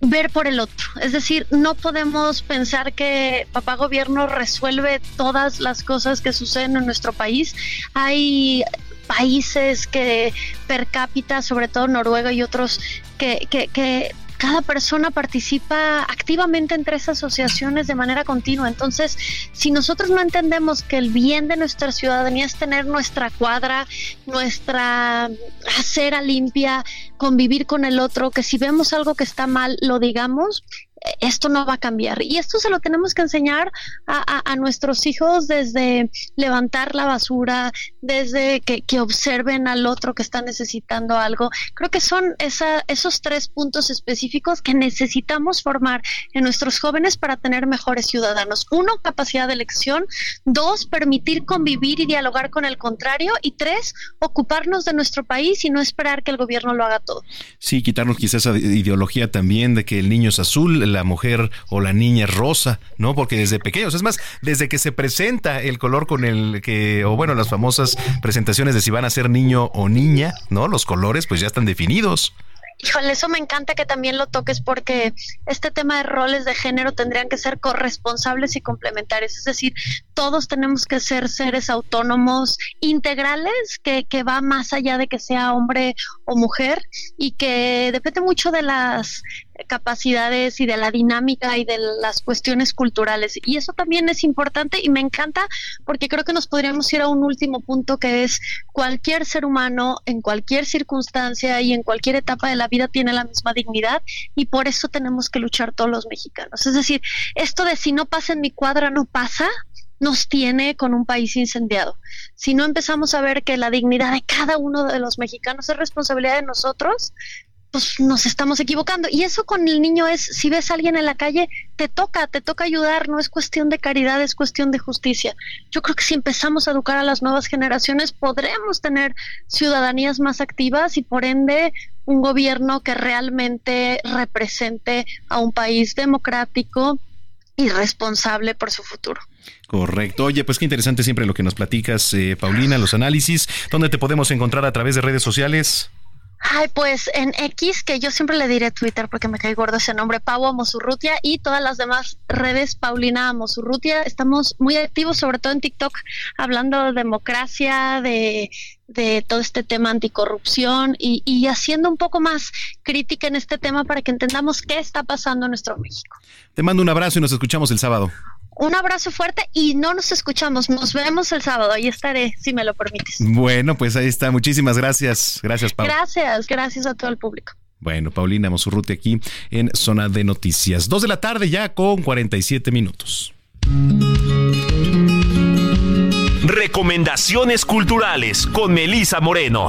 ver por el otro. Es decir, no podemos pensar que papá gobierno resuelve todas las cosas que suceden en nuestro país. Hay países que per cápita, sobre todo Noruega y otros, que, que, que cada persona participa activamente entre esas asociaciones de manera continua. Entonces, si nosotros no entendemos que el bien de nuestra ciudadanía es tener nuestra cuadra, nuestra acera limpia, convivir con el otro, que si vemos algo que está mal, lo digamos, esto no va a cambiar. Y esto se lo tenemos que enseñar a, nuestros hijos desde levantar la basura, desde que, observen al otro que está necesitando algo. Creo que son esa, esos tres puntos específicos que necesitamos formar en nuestros jóvenes para tener mejores ciudadanos. Uno, capacidad de elección. Dos, permitir convivir y dialogar con el contrario. Y tres, ocuparnos de nuestro país y no esperar que el gobierno lo haga todo. Sí, quitarnos quizás esa ideología también de que el niño es azul, la mujer o la niña rosa, ¿no? Porque desde pequeños, es más, desde que se presenta el color con el que, o bueno, las famosas presentaciones de si van a ser niño o niña, ¿no? Los colores pues ya están definidos. Híjole, eso me encanta que también lo toques porque este tema de roles de género tendrían que ser corresponsables y complementarios. Es decir, todos tenemos que ser seres autónomos, integrales, que, que va más allá de que sea hombre o mujer y que depende mucho de las capacidades y de la dinámica y de las cuestiones culturales. Y eso también es importante y me encanta porque creo que nos podríamos ir a un último punto que es cualquier ser humano en cualquier circunstancia y en cualquier etapa de la vida tiene la misma dignidad y por eso tenemos que luchar todos los mexicanos. Es decir, esto de si no pasa en mi cuadra no pasa, nos tiene con un país incendiado. Si no empezamos a ver que la dignidad de cada uno de los mexicanos es responsabilidad de nosotros, pues nos estamos equivocando. Y eso con el niño es, si ves a alguien en la calle, te toca, te toca ayudar, no es cuestión de caridad, es cuestión de justicia. Yo creo que si empezamos a educar a las nuevas generaciones, podremos tener ciudadanías más activas y por ende un gobierno que realmente represente a un país democrático y responsable por su futuro. Correcto. Oye, pues qué interesante siempre lo que nos platicas, eh, Paulina, los análisis. ¿Dónde te podemos encontrar a través de redes sociales? Ay, pues en X, que yo siempre le diré Twitter porque me cae gordo ese nombre, Pau Amosurrutia y todas las demás redes Paulina Amosurrutia. Estamos muy activos, sobre todo en TikTok, hablando de democracia, de, de todo este tema anticorrupción y, y haciendo un poco más crítica en este tema para que entendamos qué está pasando en nuestro México. Te mando un abrazo y nos escuchamos el sábado. Un abrazo fuerte y no nos escuchamos. Nos vemos el sábado. Ahí estaré, si me lo permites. Bueno, pues ahí está. Muchísimas gracias. Gracias, Paula. Gracias, gracias a todo el público. Bueno, Paulina Mosurrute aquí en Zona de Noticias. Dos de la tarde ya con 47 minutos. Recomendaciones culturales con Melisa Moreno.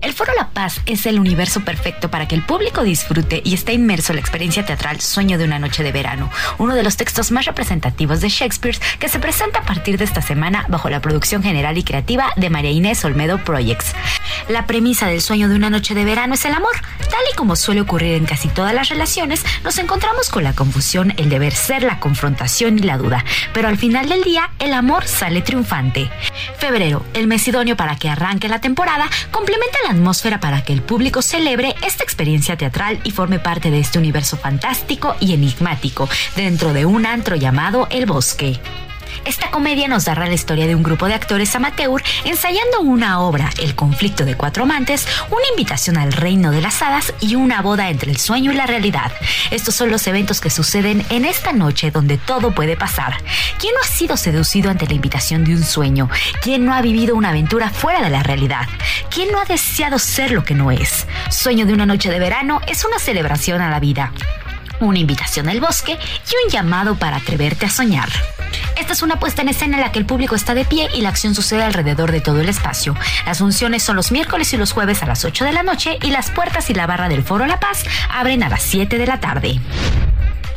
El Foro La Paz es el universo perfecto para que el público disfrute y esté inmerso en la experiencia teatral Sueño de una noche de verano, uno de los textos más representativos de Shakespeare que se presenta a partir de esta semana bajo la producción general y creativa de María Inés Olmedo Projects. La premisa del Sueño de una noche de verano es el amor. Tal y como suele ocurrir en casi todas las relaciones, nos encontramos con la confusión, el deber ser, la confrontación y la duda, pero al final del día el amor sale triunfante. Febrero, el mes idóneo para que arranque la temporada, complementa la atmósfera para que el público celebre esta experiencia teatral y forme parte de este universo fantástico y enigmático dentro de un antro llamado El Bosque. Esta comedia nos narra la historia de un grupo de actores amateur ensayando una obra, El conflicto de cuatro amantes, una invitación al reino de las hadas y una boda entre el sueño y la realidad. Estos son los eventos que suceden en esta noche donde todo puede pasar. ¿Quién no ha sido seducido ante la invitación de un sueño? ¿Quién no ha vivido una aventura fuera de la realidad? ¿Quién no ha deseado ser lo que no es? Sueño de una noche de verano es una celebración a la vida una invitación al bosque y un llamado para atreverte a soñar. Esta es una puesta en escena en la que el público está de pie y la acción sucede alrededor de todo el espacio. Las funciones son los miércoles y los jueves a las 8 de la noche y las puertas y la barra del Foro La Paz abren a las 7 de la tarde.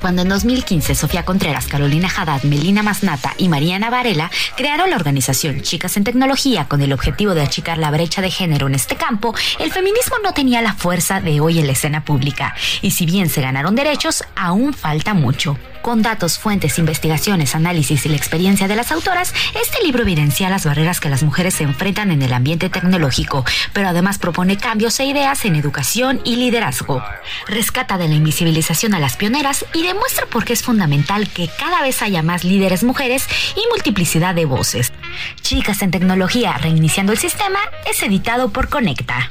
Cuando en 2015 Sofía Contreras, Carolina Haddad, Melina Masnata y Mariana Varela crearon la organización Chicas en Tecnología con el objetivo de achicar la brecha de género en este campo, el feminismo no tenía la fuerza de hoy en la escena pública. Y si bien se ganaron derechos, aún falta mucho. Con datos, fuentes, investigaciones, análisis y la experiencia de las autoras, este libro evidencia las barreras que las mujeres se enfrentan en el ambiente tecnológico, pero además propone cambios e ideas en educación y liderazgo. Rescata de la invisibilización a las pioneras y demuestra por qué es fundamental que cada vez haya más líderes mujeres y multiplicidad de voces. Chicas en tecnología, reiniciando el sistema, es editado por Conecta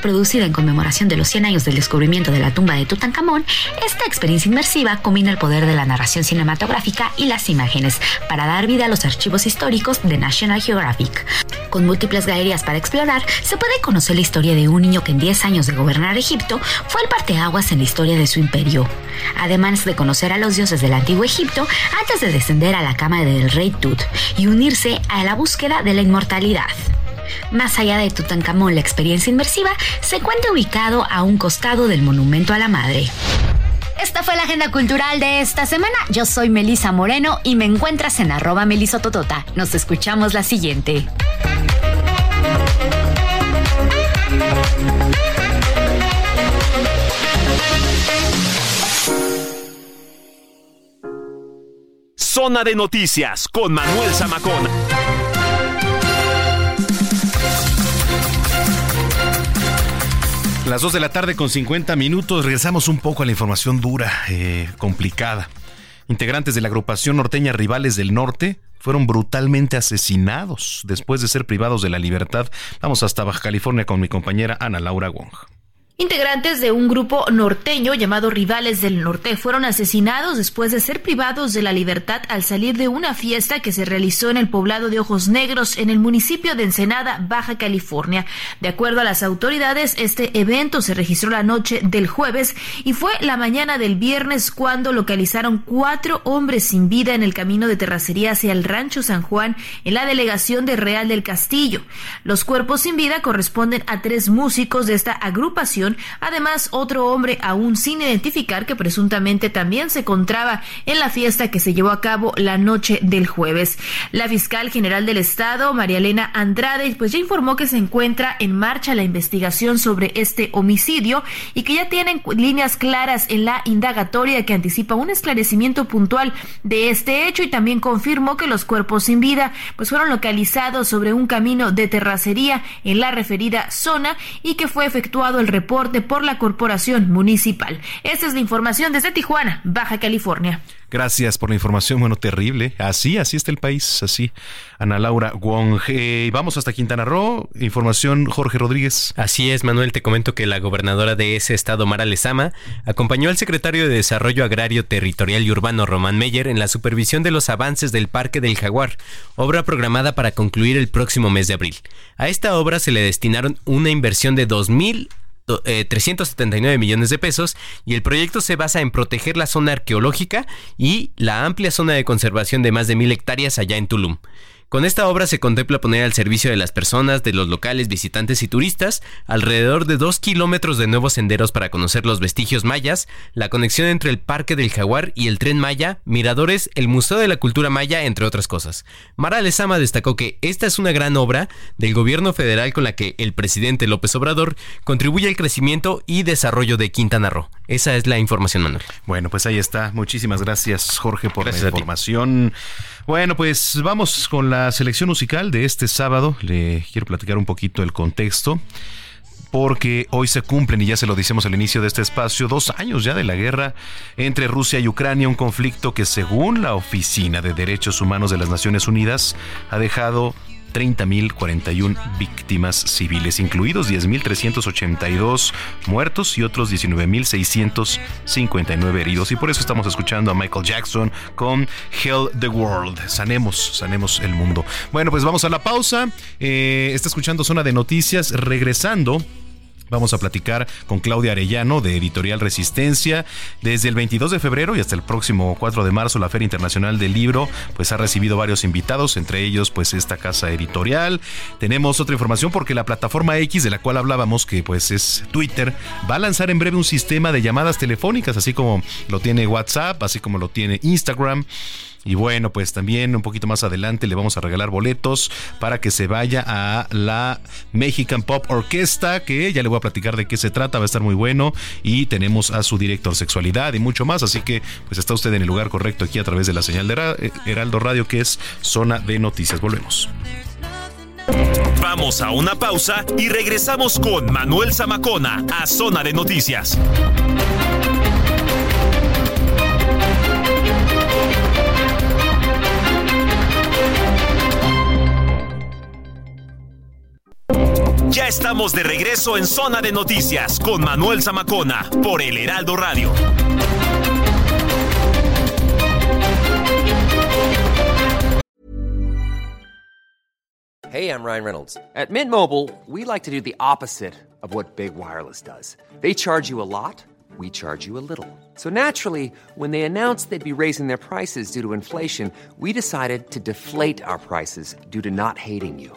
producida en conmemoración de los 100 años del descubrimiento de la tumba de Tutankamón, esta experiencia inmersiva combina el poder de la narración cinematográfica y las imágenes para dar vida a los archivos históricos de National Geographic. Con múltiples galerías para explorar, se puede conocer la historia de un niño que en 10 años de gobernar Egipto fue el parteaguas en la historia de su imperio. Además de conocer a los dioses del antiguo Egipto antes de descender a la cama del rey Tut y unirse a la búsqueda de la inmortalidad. Más allá de Tutankamón, la experiencia inmersiva se encuentra ubicado a un costado del Monumento a la Madre. Esta fue la agenda cultural de esta semana. Yo soy Melisa Moreno y me encuentras en arroba melisototota. Nos escuchamos la siguiente. Zona de noticias con Manuel Zamacona. Las 2 de la tarde con 50 minutos. Regresamos un poco a la información dura, eh, complicada. Integrantes de la agrupación norteña Rivales del Norte fueron brutalmente asesinados después de ser privados de la libertad. Vamos hasta Baja California con mi compañera Ana Laura Wong. Integrantes de un grupo norteño llamado Rivales del Norte fueron asesinados después de ser privados de la libertad al salir de una fiesta que se realizó en el poblado de Ojos Negros en el municipio de Ensenada, Baja California. De acuerdo a las autoridades, este evento se registró la noche del jueves y fue la mañana del viernes cuando localizaron cuatro hombres sin vida en el camino de terracería hacia el rancho San Juan en la delegación de Real del Castillo. Los cuerpos sin vida corresponden a tres músicos de esta agrupación Además, otro hombre aún sin identificar que presuntamente también se encontraba en la fiesta que se llevó a cabo la noche del jueves. La fiscal general del estado, María Elena Andrade, pues ya informó que se encuentra en marcha la investigación sobre este homicidio y que ya tienen líneas claras en la indagatoria que anticipa un esclarecimiento puntual de este hecho y también confirmó que los cuerpos sin vida pues fueron localizados sobre un camino de terracería en la referida zona y que fue efectuado el reporte por la corporación municipal. Esta es la información desde Tijuana, Baja California. Gracias por la información, bueno, terrible. Así, así está el país, así. Ana Laura Wong. Eh, vamos hasta Quintana Roo. Información, Jorge Rodríguez. Así es, Manuel. Te comento que la gobernadora de ese estado, Mara Lezama, acompañó al secretario de Desarrollo Agrario, Territorial y Urbano, Román Meyer, en la supervisión de los avances del Parque del Jaguar, obra programada para concluir el próximo mes de abril. A esta obra se le destinaron una inversión de 2.000 379 eh, millones de pesos y el proyecto se basa en proteger la zona arqueológica y la amplia zona de conservación de más de mil hectáreas allá en Tulum. Con esta obra se contempla poner al servicio de las personas, de los locales, visitantes y turistas alrededor de dos kilómetros de nuevos senderos para conocer los vestigios mayas, la conexión entre el Parque del Jaguar y el Tren Maya, miradores, el Museo de la Cultura Maya, entre otras cosas. Mara Lezama destacó que esta es una gran obra del gobierno federal con la que el presidente López Obrador contribuye al crecimiento y desarrollo de Quintana Roo. Esa es la información, Manuel. Bueno, pues ahí está. Muchísimas gracias, Jorge, por la información. Bueno, pues vamos con la selección musical de este sábado. Le quiero platicar un poquito el contexto porque hoy se cumplen, y ya se lo decimos al inicio de este espacio, dos años ya de la guerra entre Rusia y Ucrania, un conflicto que según la Oficina de Derechos Humanos de las Naciones Unidas ha dejado 30.041 víctimas civiles, incluidos 10.382 muertos y otros 19.659 heridos. Y por eso estamos escuchando a Michael Jackson con Hell the World. Sanemos, sanemos el mundo. Bueno, pues vamos a la pausa. Eh, está escuchando Zona de Noticias. Regresando. Vamos a platicar con Claudia Arellano de Editorial Resistencia. Desde el 22 de febrero y hasta el próximo 4 de marzo, la Feria Internacional del Libro, pues ha recibido varios invitados, entre ellos pues esta casa editorial. Tenemos otra información porque la plataforma X de la cual hablábamos, que pues es Twitter, va a lanzar en breve un sistema de llamadas telefónicas, así como lo tiene WhatsApp, así como lo tiene Instagram. Y bueno, pues también un poquito más adelante le vamos a regalar boletos para que se vaya a la Mexican Pop Orquesta, que ya le voy a platicar de qué se trata, va a estar muy bueno. Y tenemos a su director sexualidad y mucho más. Así que pues está usted en el lugar correcto aquí a través de la señal de Heraldo Radio, que es Zona de Noticias. Volvemos. Vamos a una pausa y regresamos con Manuel Zamacona a Zona de Noticias. Ya estamos de regreso en Zona de Noticias con Manuel Zamacona por El Heraldo Radio. Hey, I'm Ryan Reynolds. At Mint Mobile, we like to do the opposite of what Big Wireless does. They charge you a lot, we charge you a little. So naturally, when they announced they'd be raising their prices due to inflation, we decided to deflate our prices due to not hating you.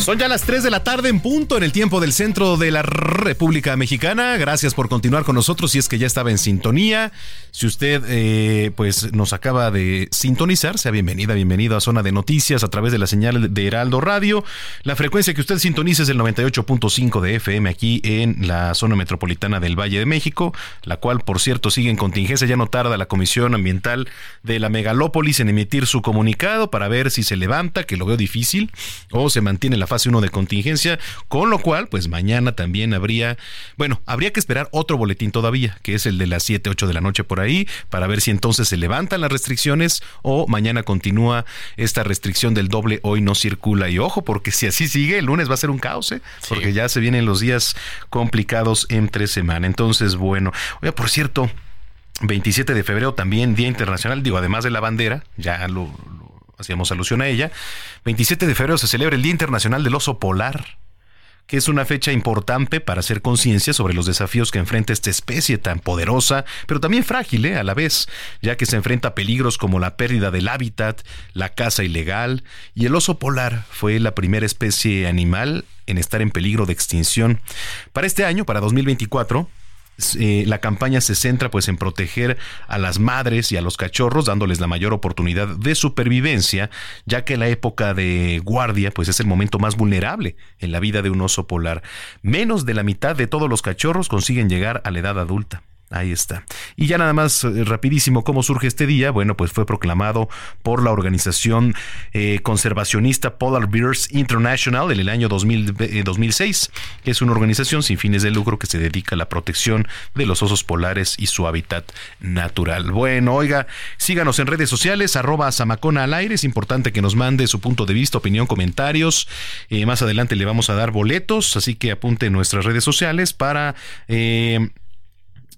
Son ya las 3 de la tarde en punto en el tiempo del centro de la República Mexicana. Gracias por continuar con nosotros si es que ya estaba en sintonía. Si usted eh, pues nos acaba de sintonizar, sea bienvenida, bienvenido a Zona de Noticias a través de la señal de Heraldo Radio. La frecuencia que usted sintoniza es el 98.5 de FM aquí en la zona metropolitana del Valle de México, la cual por cierto sigue en contingencia. Ya no tarda la Comisión Ambiental de la Megalópolis en emitir su comunicado para ver si se levanta, que lo veo difícil, o se mantiene la fase 1 de contingencia, con lo cual, pues mañana también habría, bueno, habría que esperar otro boletín todavía, que es el de las 7, 8 de la noche por ahí, para ver si entonces se levantan las restricciones o mañana continúa esta restricción del doble hoy no circula. Y ojo, porque si así sigue, el lunes va a ser un caos, ¿eh? porque ya se vienen los días complicados entre semana. Entonces, bueno, oiga, por cierto, 27 de febrero también Día Internacional, digo, además de la bandera, ya lo hacíamos alusión a ella, 27 de febrero se celebra el Día Internacional del Oso Polar que es una fecha importante para hacer conciencia sobre los desafíos que enfrenta esta especie tan poderosa, pero también frágil ¿eh? a la vez, ya que se enfrenta a peligros como la pérdida del hábitat, la caza ilegal, y el oso polar fue la primera especie animal en estar en peligro de extinción. Para este año, para 2024, eh, la campaña se centra pues en proteger a las madres y a los cachorros dándoles la mayor oportunidad de supervivencia ya que la época de guardia pues es el momento más vulnerable en la vida de un oso polar. Menos de la mitad de todos los cachorros consiguen llegar a la edad adulta Ahí está. Y ya nada más eh, rapidísimo, ¿cómo surge este día? Bueno, pues fue proclamado por la organización eh, conservacionista Polar Bears International en el año 2000, eh, 2006, que es una organización sin fines de lucro que se dedica a la protección de los osos polares y su hábitat natural. Bueno, oiga, síganos en redes sociales, arroba Samacona al aire, es importante que nos mande su punto de vista, opinión, comentarios. Eh, más adelante le vamos a dar boletos, así que apunte nuestras redes sociales para...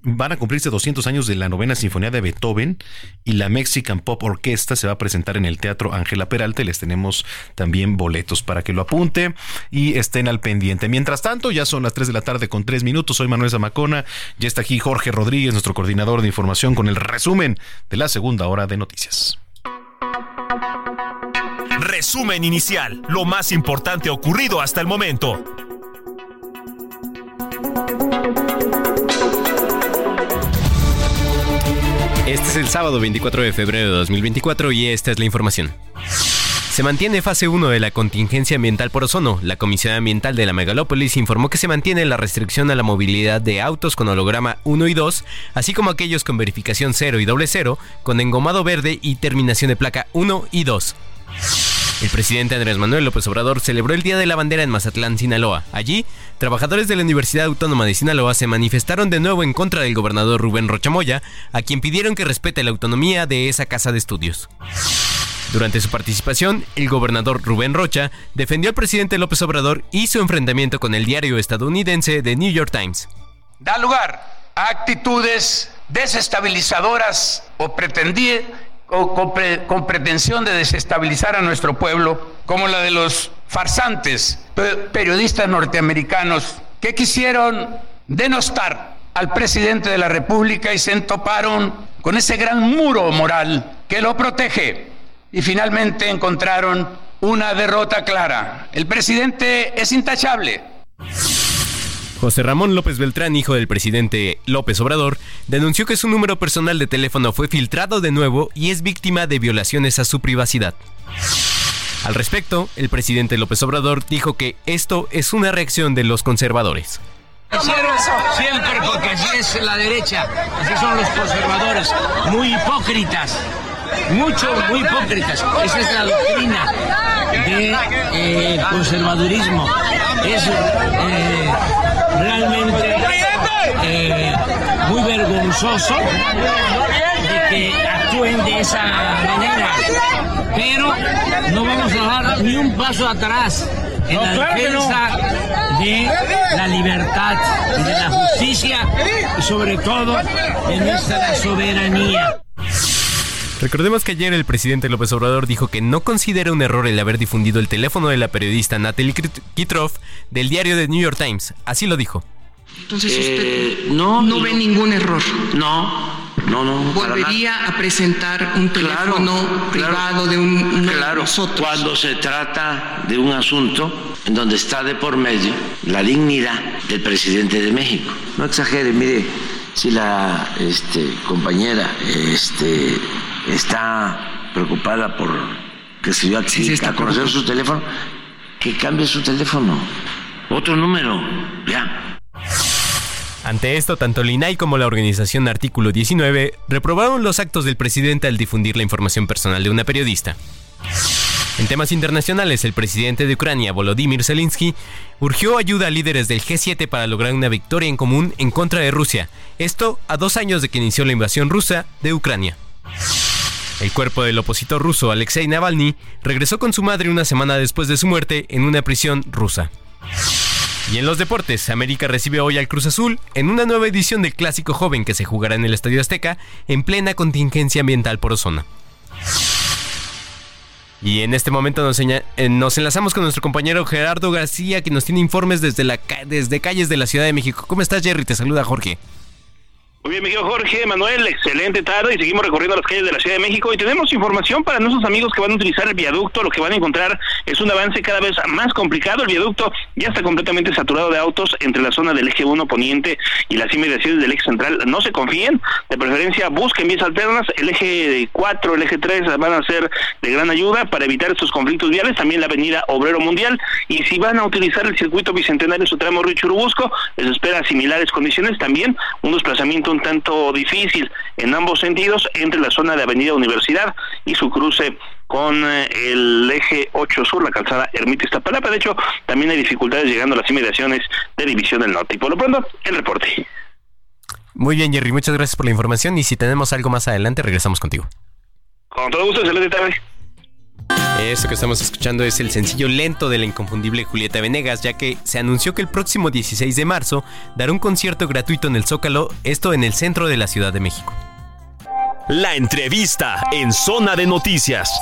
Van a cumplirse 200 años de la novena sinfonía de Beethoven y la Mexican Pop Orquesta se va a presentar en el Teatro Ángela Peralta. Les tenemos también boletos para que lo apunte y estén al pendiente. Mientras tanto, ya son las 3 de la tarde con 3 minutos. Soy Manuel Zamacona. Ya está aquí Jorge Rodríguez, nuestro coordinador de información, con el resumen de la segunda hora de noticias. Resumen inicial. Lo más importante ocurrido hasta el momento. Este es el sábado 24 de febrero de 2024 y esta es la información. Se mantiene fase 1 de la contingencia ambiental por ozono. La Comisión Ambiental de la Megalópolis informó que se mantiene la restricción a la movilidad de autos con holograma 1 y 2, así como aquellos con verificación 0 y doble 0, con engomado verde y terminación de placa 1 y 2. El presidente Andrés Manuel López Obrador celebró el Día de la Bandera en Mazatlán, Sinaloa. Allí, trabajadores de la Universidad Autónoma de Sinaloa se manifestaron de nuevo en contra del gobernador Rubén Rochamoya, a quien pidieron que respete la autonomía de esa casa de estudios. Durante su participación, el gobernador Rubén Rocha defendió al presidente López Obrador y su enfrentamiento con el diario estadounidense The New York Times. Da lugar a actitudes desestabilizadoras o pretendí o con, pre, con, pretensión de desestabilizar a nuestro pueblo, como la de los farsantes periodistas norteamericanos que quisieron denostar al presidente de la República y se entoparon con ese gran muro moral que lo protege y finalmente encontraron una derrota clara. El presidente es intachable. José Ramón López Beltrán, hijo del presidente López Obrador, denunció que su número personal de teléfono fue filtrado de nuevo y es víctima de violaciones a su privacidad. Al respecto, el presidente López Obrador dijo que esto es una reacción de los conservadores. Siempre porque así es la derecha, así son los conservadores, muy hipócritas, mucho, muy hipócritas. Esa es la doctrina de, eh, conservadurismo. Es eh, realmente eh, muy vergonzoso de que actúen de esa manera. Pero no vamos a dar ni un paso atrás en la defensa de la libertad, de la justicia y sobre todo de nuestra soberanía. Recordemos que ayer el presidente López Obrador dijo que no considera un error el haber difundido el teléfono de la periodista Natalie Kitroff del diario The New York Times. Así lo dijo. Entonces usted no, no ve ningún error. No, no, no. Volvería a presentar un teléfono privado de un claro, Cuando se trata de un asunto en donde está de por medio la dignidad del presidente de México. No exagere, mire, si la este, compañera este, está preocupada por que se yo sí, a conocer su teléfono, que cambie su teléfono. Otro número, ya. Ante esto, tanto el INAI como la organización Artículo 19 reprobaron los actos del presidente al difundir la información personal de una periodista. En temas internacionales, el presidente de Ucrania, Volodymyr Zelensky, urgió ayuda a líderes del G7 para lograr una victoria en común en contra de Rusia. Esto a dos años de que inició la invasión rusa de Ucrania. El cuerpo del opositor ruso Alexei Navalny regresó con su madre una semana después de su muerte en una prisión rusa. Y en los deportes, América recibe hoy al Cruz Azul en una nueva edición del Clásico Joven que se jugará en el Estadio Azteca en plena contingencia ambiental por ozona. Y en este momento nos, eh, nos, enlazamos con nuestro compañero Gerardo García que nos tiene informes desde, desde calles de la Ciudad de México. ¿Cómo estás Jerry? Te saluda Jorge. Muy bien, mi Jorge, Manuel, excelente tarde y seguimos recorriendo las calles de la Ciudad de México y tenemos información para nuestros amigos que van a utilizar el viaducto. Lo que van a encontrar es un avance cada vez más complicado. El viaducto ya está completamente saturado de autos entre la zona del eje 1 poniente y las inmediaciones del eje central. No se confíen, de preferencia busquen vías alternas. El eje 4, el eje 3 van a ser de gran ayuda para evitar estos conflictos viales. También la avenida Obrero Mundial y si van a utilizar el circuito bicentenario su tramo Río Churubusco, les espera similares condiciones. También un desplazamiento un tanto difícil en ambos sentidos entre la zona de Avenida Universidad y su cruce con eh, el eje 8 sur, la calzada Ermita Iztapalapa. De hecho, también hay dificultades llegando a las inmediaciones de División del Norte. Y por lo pronto, el reporte. Muy bien, Jerry, muchas gracias por la información y si tenemos algo más adelante, regresamos contigo. Con todo gusto, excelente tarde. Eso que estamos escuchando es el sencillo lento de la inconfundible Julieta Venegas, ya que se anunció que el próximo 16 de marzo dará un concierto gratuito en el Zócalo, esto en el centro de la Ciudad de México. La entrevista en Zona de Noticias.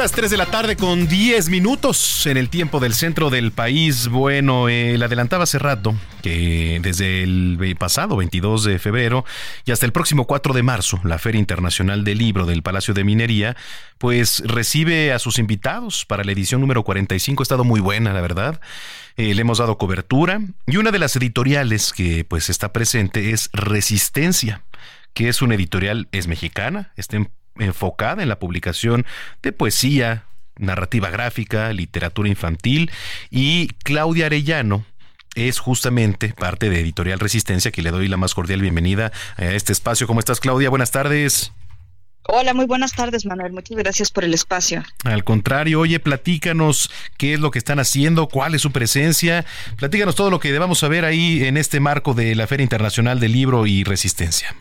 Las 3 de la tarde con 10 minutos en el tiempo del centro del país. Bueno, eh, le adelantaba hace rato que desde el pasado 22 de febrero y hasta el próximo 4 de marzo, la Feria Internacional del Libro del Palacio de Minería, pues recibe a sus invitados para la edición número 45. Ha estado muy buena, la verdad. Eh, le hemos dado cobertura y una de las editoriales que pues está presente es Resistencia que es una editorial, es mexicana, está en enfocada en la publicación de poesía, narrativa gráfica, literatura infantil y Claudia Arellano es justamente parte de Editorial Resistencia que le doy la más cordial bienvenida a este espacio. ¿Cómo estás Claudia? Buenas tardes. Hola, muy buenas tardes, Manuel. Muchas gracias por el espacio. Al contrario, oye, platícanos qué es lo que están haciendo, cuál es su presencia. Platícanos todo lo que debamos saber ahí en este marco de la Feria Internacional del Libro y Resistencia.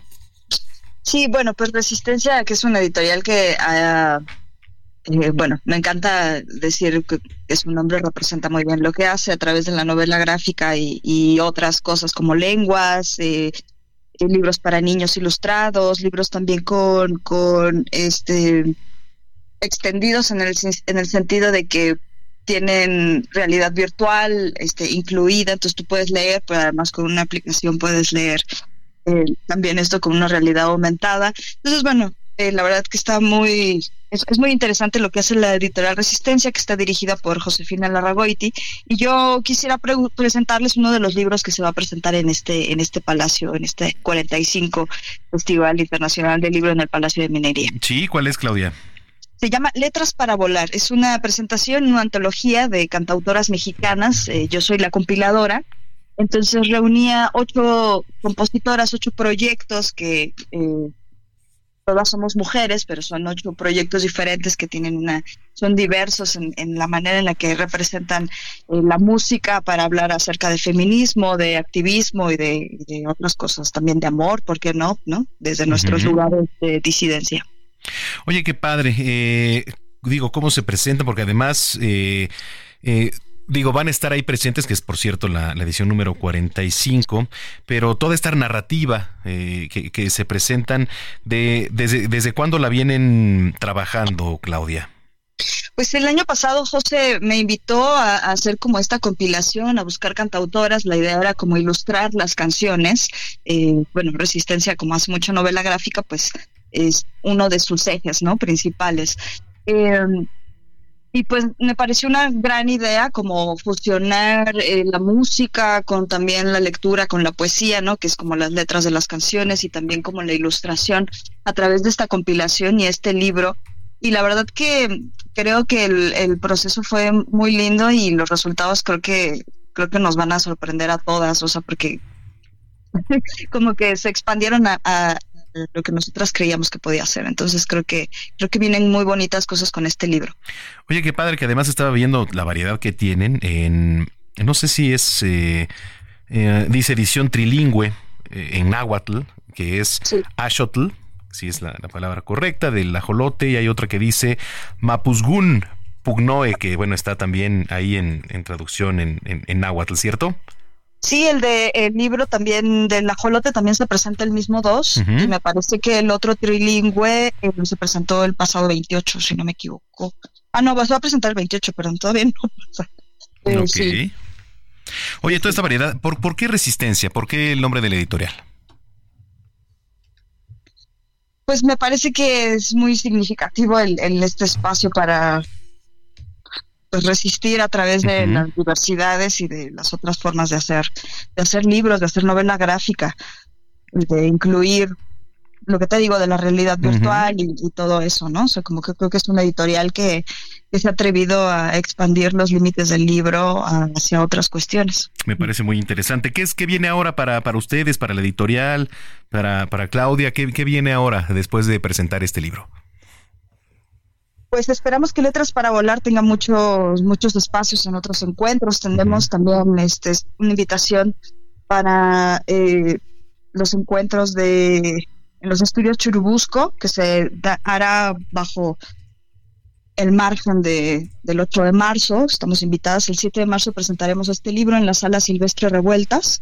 Sí, bueno, pues Resistencia, que es una editorial que, ah, eh, bueno, me encanta decir que su nombre representa muy bien lo que hace a través de la novela gráfica y, otras cosas como lenguas, eh, eh, libros para niños ilustrados, libros también con, con este extendidos en el, en el sentido de que tienen realidad virtual este, incluida, entonces tú puedes leer, pero además con una aplicación puedes leer eh, también esto con una realidad aumentada. Entonces, bueno, eh, la verdad que está muy, es, muy interesante lo que hace la editorial Resistencia, que está dirigida por Josefina Larragoiti, y yo quisiera presentarles uno de los libros que se va a presentar en este, en este palacio, en este 45 Festival Internacional del Libro en el Palacio de Minería. Sí, ¿cuál es, Claudia? Se llama Letras para Volar. Es una presentación, una antología de cantautoras mexicanas. Eh, yo soy la compiladora Entonces reunía ocho compositoras, ocho proyectos que eh, todas somos mujeres, pero son ocho proyectos diferentes que tienen una, son diversos en, la manera en la que representan eh, la música para hablar acerca de feminismo, de activismo y de, otras cosas, también de amor, ¿por qué no? ¿no? Desde nuestros lugares de disidencia. Oye, qué padre. Eh, digo, ¿cómo se presenta? Porque además... Eh, eh digo, van a estar ahí presentes, que es por cierto la, edición número 45, pero toda esta narrativa eh, que, se presentan, de, desde, ¿desde cuándo la vienen trabajando, Claudia? Pues el año pasado José me invitó a, hacer como esta compilación, a buscar cantautoras. La idea era como ilustrar las canciones. Eh, bueno, Resistencia, como hace mucha novela gráfica, pues es uno de sus ejes, ¿no? Principales. Eh, y pues me pareció una gran idea como fusionar eh, la música con también la lectura, con la poesía, ¿no? Que es como las letras de las canciones y también como la ilustración a través de esta compilación y este libro. Y la verdad que creo que el, proceso fue muy lindo y los resultados creo que creo que nos van a sorprender a todas, o sea, porque como que se expandieron a, lo que nosotras creíamos que podía ser. Entonces creo que creo que vienen muy bonitas cosas con este libro. Oye, qué padre que además estaba viendo la variedad que tienen en no sé si es eh, eh, dice edición trilingüe eh, en náhuatl, que es Ashotl, si es la, palabra correcta, del ajolote, y hay otra que dice Mapuzgun Pugnoe, que bueno, está también ahí en, traducción en, en, en náhuatl, ¿cierto? Sí, el de el libro también del ajolote también se presenta el mismo 2 y me parece que el otro trilingüe eh, se presentó el pasado 28, si no me equivoco. Ah, no, vas a presentar el 28, perdón, todavía no pasa. Eh, ok. Oye, toda esta variedad, ¿por, ¿por qué Resistencia? ¿Por qué el nombre de la editorial? Pues me parece que es muy significativo el, el este espacio para pues resistir a través de las diversidades y de las otras formas de hacer, de hacer libros, de hacer novela gráfica, de incluir lo que te digo de la realidad virtual y, todo eso, ¿no? O sea, como que creo que es una editorial que, se ha atrevido a expandir los límites del libro hacia otras cuestiones. Me parece muy interesante. ¿Qué es que viene ahora para, para ustedes, para la editorial, para, para Claudia? ¿Qué, ¿Qué viene ahora después de presentar este libro? Pues esperamos que Letras para Volar tenga muchos, muchos espacios en otros encuentros. Tendremos también este, una invitación para eh, los encuentros de en los estudios Churubusco, que se hará bajo el margen de, del 8 de marzo. Estamos invitadas. El 7 de marzo presentaremos este libro en la sala Silvestre Revueltas.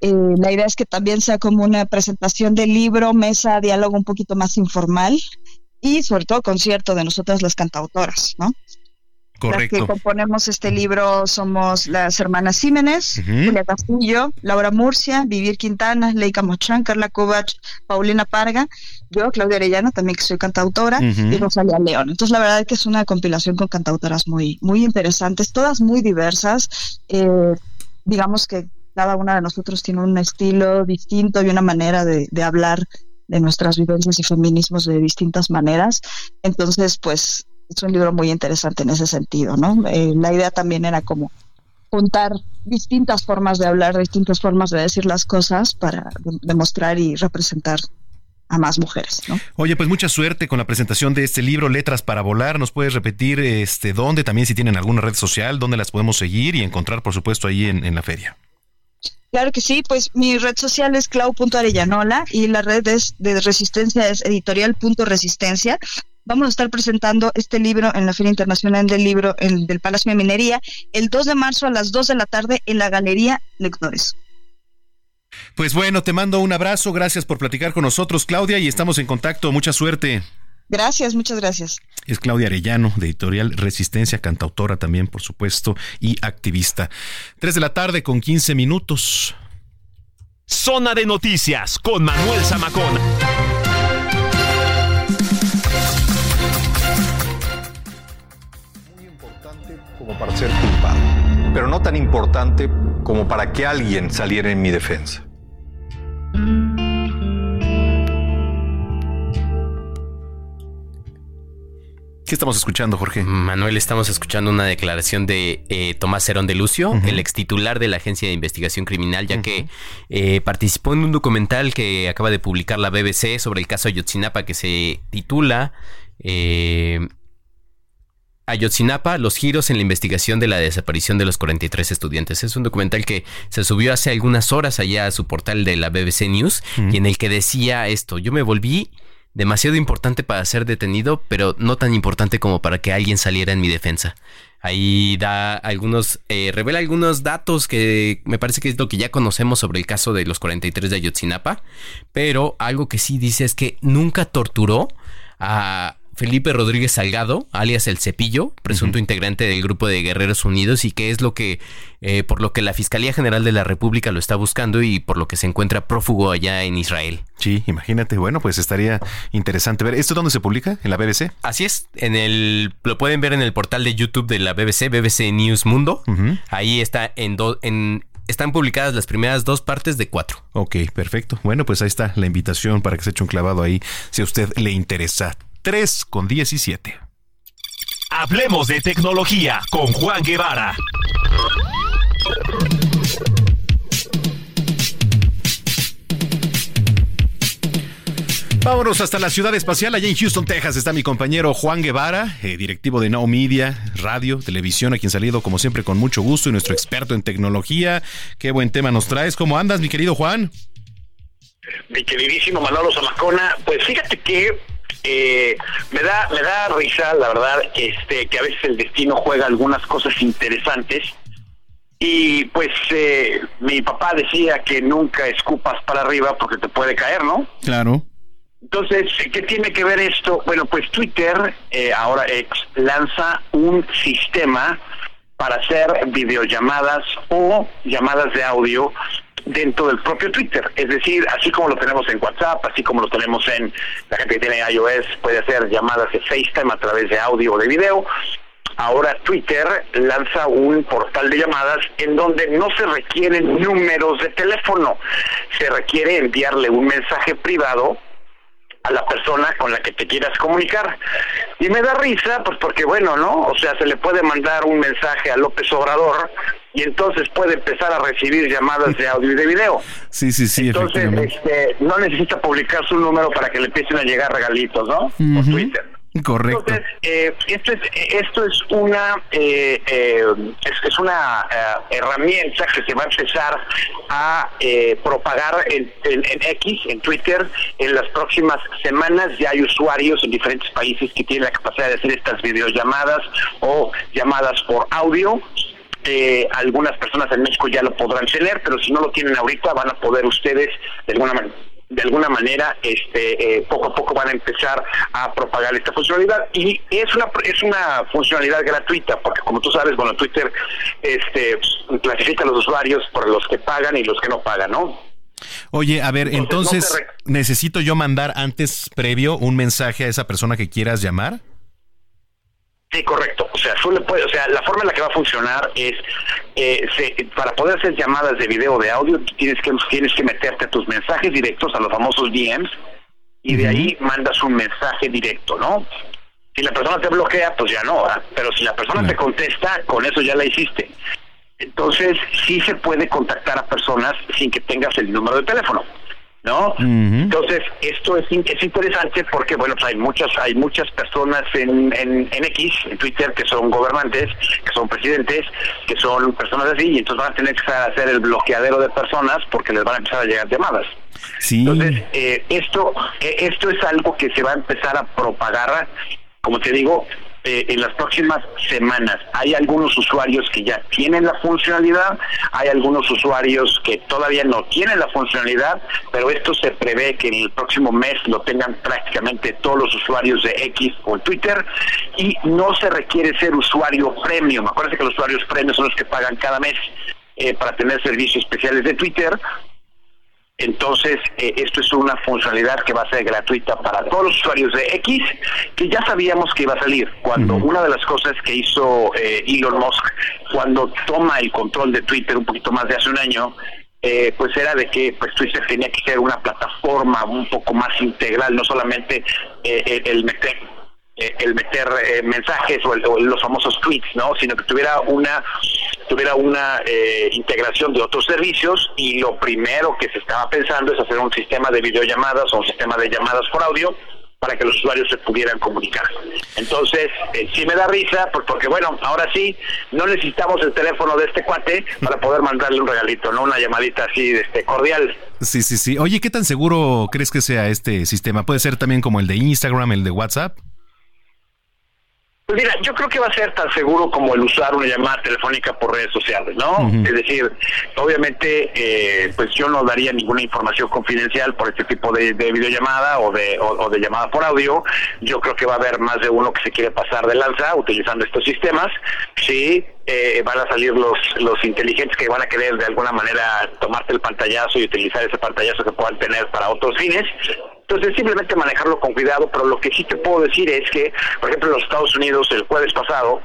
Eh, la idea es que también sea como una presentación del libro, mesa, diálogo un poquito más informal y sobre todo concierto de nosotras las cantautoras, ¿no? Correcto. Las que componemos este libro somos las hermanas Jiménez, Julia Castillo, Laura Murcia, Vivir Quintana, Leica Mochán, Carla Kubach, Paulina Parga, yo, Claudia Arellano, también que soy cantautora, y Rosalia León. Entonces, la verdad es que es una compilación con cantautoras muy, muy interesantes, todas muy diversas. Eh, digamos que cada una de nosotros tiene un estilo distinto y una manera de, de hablar de nuestras vivencias y feminismos de distintas maneras. Entonces, pues es un libro muy interesante en ese sentido, ¿no? Eh, la idea también era como juntar distintas formas de hablar, distintas formas de decir las cosas para demostrar y representar a más mujeres, ¿no? Oye, pues mucha suerte con la presentación de este libro, Letras para Volar. ¿Nos puedes repetir este dónde, también si tienen alguna red social, dónde las podemos seguir y encontrar, por supuesto, ahí en la feria? Claro que sí, pues mi red social es clau.arellanola y la red es de resistencia es editorial.resistencia. Vamos a estar presentando este libro en la Feria Internacional del Libro del Palacio de Minería el 2 de marzo a las 2 de la tarde en la Galería Lectores. Pues bueno, te mando un abrazo, gracias por platicar con nosotros, Claudia, y estamos en contacto. Mucha suerte. Gracias, muchas gracias. Es Claudia Arellano, de Editorial Resistencia, cantautora también, por supuesto, y activista. Tres de la tarde con 15 minutos. Zona de noticias con Manuel Zamacón. Muy importante como para ser culpado, pero no tan importante como para que alguien saliera en mi defensa. ¿Qué estamos escuchando, Jorge? Manuel, estamos escuchando una declaración de eh, Tomás Herón de Lucio, el ex titular de la Agencia de Investigación Criminal, ya que eh, participó en un documental que acaba de publicar la BBC sobre el caso Ayotzinapa que se titula eh, Ayotzinapa, los giros en la investigación de la desaparición de los 43 estudiantes. Es un documental que se subió hace algunas horas allá a su portal de la BBC News y en el que decía esto, yo me volví demasiado importante para ser detenido, pero no tan importante como para que alguien saliera en mi defensa. Ahí da algunos, eh, revela algunos datos que me parece que es lo que ya conocemos sobre el caso de los 43 de Ayotzinapa, pero algo que sí dice es que nunca torturó a Felipe Rodríguez Salgado, alias El Cepillo, presunto integrante del grupo de Guerreros Unidos y que es lo que, eh, por lo que la Fiscalía General de la República lo está buscando y por lo que se encuentra prófugo allá en Israel. Sí, imagínate, bueno, pues estaría interesante ver. ¿Esto dónde se publica? ¿En la BBC? Así es, en el, lo pueden ver en el portal de YouTube de la BBC, BBC News Mundo. Ahí está en, en están publicadas las primeras dos partes de cuatro. Ok, perfecto. Bueno, pues ahí está la invitación para que se eche un clavado ahí si a usted le interesa. 3 con 17. Hablemos de tecnología con Juan Guevara. Vámonos hasta la ciudad espacial. Allá en Houston, Texas, está mi compañero Juan Guevara, eh, directivo de Now Media, radio, televisión, a quien salido como siempre con mucho gusto y nuestro experto en tecnología. Qué buen tema nos traes. ¿Cómo andas, mi querido Juan? Mi queridísimo Manolo Zamacona, pues fíjate que eh, me da me da risa la verdad este que a veces el destino juega algunas cosas interesantes. Y pues eh, mi papá decía que nunca escupas para arriba porque te puede caer no claro. Entonces qué tiene que ver esto bueno pues Twitter eh, ahora ex lanza un sistema para hacer videollamadas o llamadas de audio dentro del propio Twitter. Es decir, así como lo tenemos en WhatsApp, así como lo tenemos en la gente que tiene iOS, puede hacer llamadas de FaceTime a través de audio o de video. Ahora Twitter lanza un portal de llamadas en donde no se requieren números de teléfono, se requiere enviarle un mensaje privado a la persona con la que te quieras comunicar. Y me da risa, pues porque bueno, ¿no? O sea, se le puede mandar un mensaje a López Obrador y entonces puede empezar a recibir llamadas de audio y de video. Sí, sí, sí. Entonces, este, no necesita publicar su número para que le empiecen a llegar regalitos, ¿no? Por Twitter. Correcto. Entonces, eh, esto, es, esto es una eh, eh, es, una herramienta que se va a empezar a propagar en, en, X, en Twitter, en las próximas semanas. Ya hay usuarios en diferentes países que tienen la capacidad de hacer estas videollamadas o llamadas por audio. Algunas personas en México ya lo podrán tener, pero si no lo tienen ahorita van a poder ustedes de alguna manera de alguna manera este eh, poco a poco van a empezar a propagar esta funcionalidad y es una es una funcionalidad gratuita porque como tú sabes bueno Twitter este clasifica a los usuarios por los que pagan y los que no pagan no Oye, a ver, entonces, ¿necesito yo mandar antes previo un mensaje a esa persona que quieras llamar? Sí, correcto. O sea, puede, o sea, la forma en la que va a funcionar es eh, para poder hacer llamadas de video o de audio tienes que tienes que meterte a tus mensajes directos a los famosos DMs y de ahí mandas un mensaje directo, ¿no? Si la persona te bloquea, pues ya no, pero si la persona te contesta, con eso ya la hiciste. Entonces, sí se puede contactar a personas sin que tengas el número de teléfono. ¿No? Entonces, esto es, es interesante porque, bueno, pues hay muchas hay muchas personas en, en, X, en Twitter, que son gobernantes, que son presidentes, que son personas así, y entonces van a tener que hacer el bloqueadero de personas porque les van a empezar a llegar llamadas. Entonces, eh, esto, eh, esto es algo que se va a empezar a propagar, como te digo, eh, en las próximas semanas. Hay algunos usuarios que ya tienen la funcionalidad, hay algunos usuarios que todavía no tienen la funcionalidad, pero esto se prevé que en el próximo mes lo tengan prácticamente todos los usuarios de X o Twitter y no se requiere ser usuario premium. Acuérdense que los usuarios premium son los que pagan cada mes. Eh, para tener servicios especiales de Twitter, entonces, eh, esto es una funcionalidad que va a ser gratuita para todos los usuarios de X, que ya sabíamos que iba a salir. Cuando una de las cosas que hizo eh, Elon Musk, cuando toma el control de Twitter un poquito más de hace un año, eh, pues era de que pues Twitter tenía que ser una plataforma un poco más integral, no solamente el meter eh, el meter eh, mensajes o, los famosos tweets, ¿no? Sino que tuviera una tuviera una eh, integración de otros servicios y lo primero que se estaba pensando es hacer un sistema de videollamadas o un sistema de llamadas por audio para que los usuarios se pudieran comunicar. Entonces, eh, sí me da risa, porque bueno, ahora sí, no necesitamos el teléfono de este cuate para poder mandarle un regalito, ¿no? Una llamadita así este, cordial. Sí, sí, sí. Oye, ¿qué tan seguro crees que sea este sistema? ¿Puede ser también como el de Instagram, el de WhatsApp? Pues mira, yo creo que va a ser tan seguro como el usar una llamada telefónica por redes sociales, ¿no? Es decir, obviamente, eh, pues yo no daría ninguna información confidencial por este tipo de, videollamada o de, o, de llamada por audio. Yo creo que va a haber más de uno que se quiere pasar de lanza utilizando estos sistemas. Sí, eh, van a salir los, los inteligentes que van a querer de alguna manera tomarte el pantallazo y utilizar ese pantallazo que puedan tener para otros fines. Entonces, simplemente manejarlo con cuidado, pero lo que sí te puedo decir es que, por ejemplo, en los Estados Unidos el jueves pasado,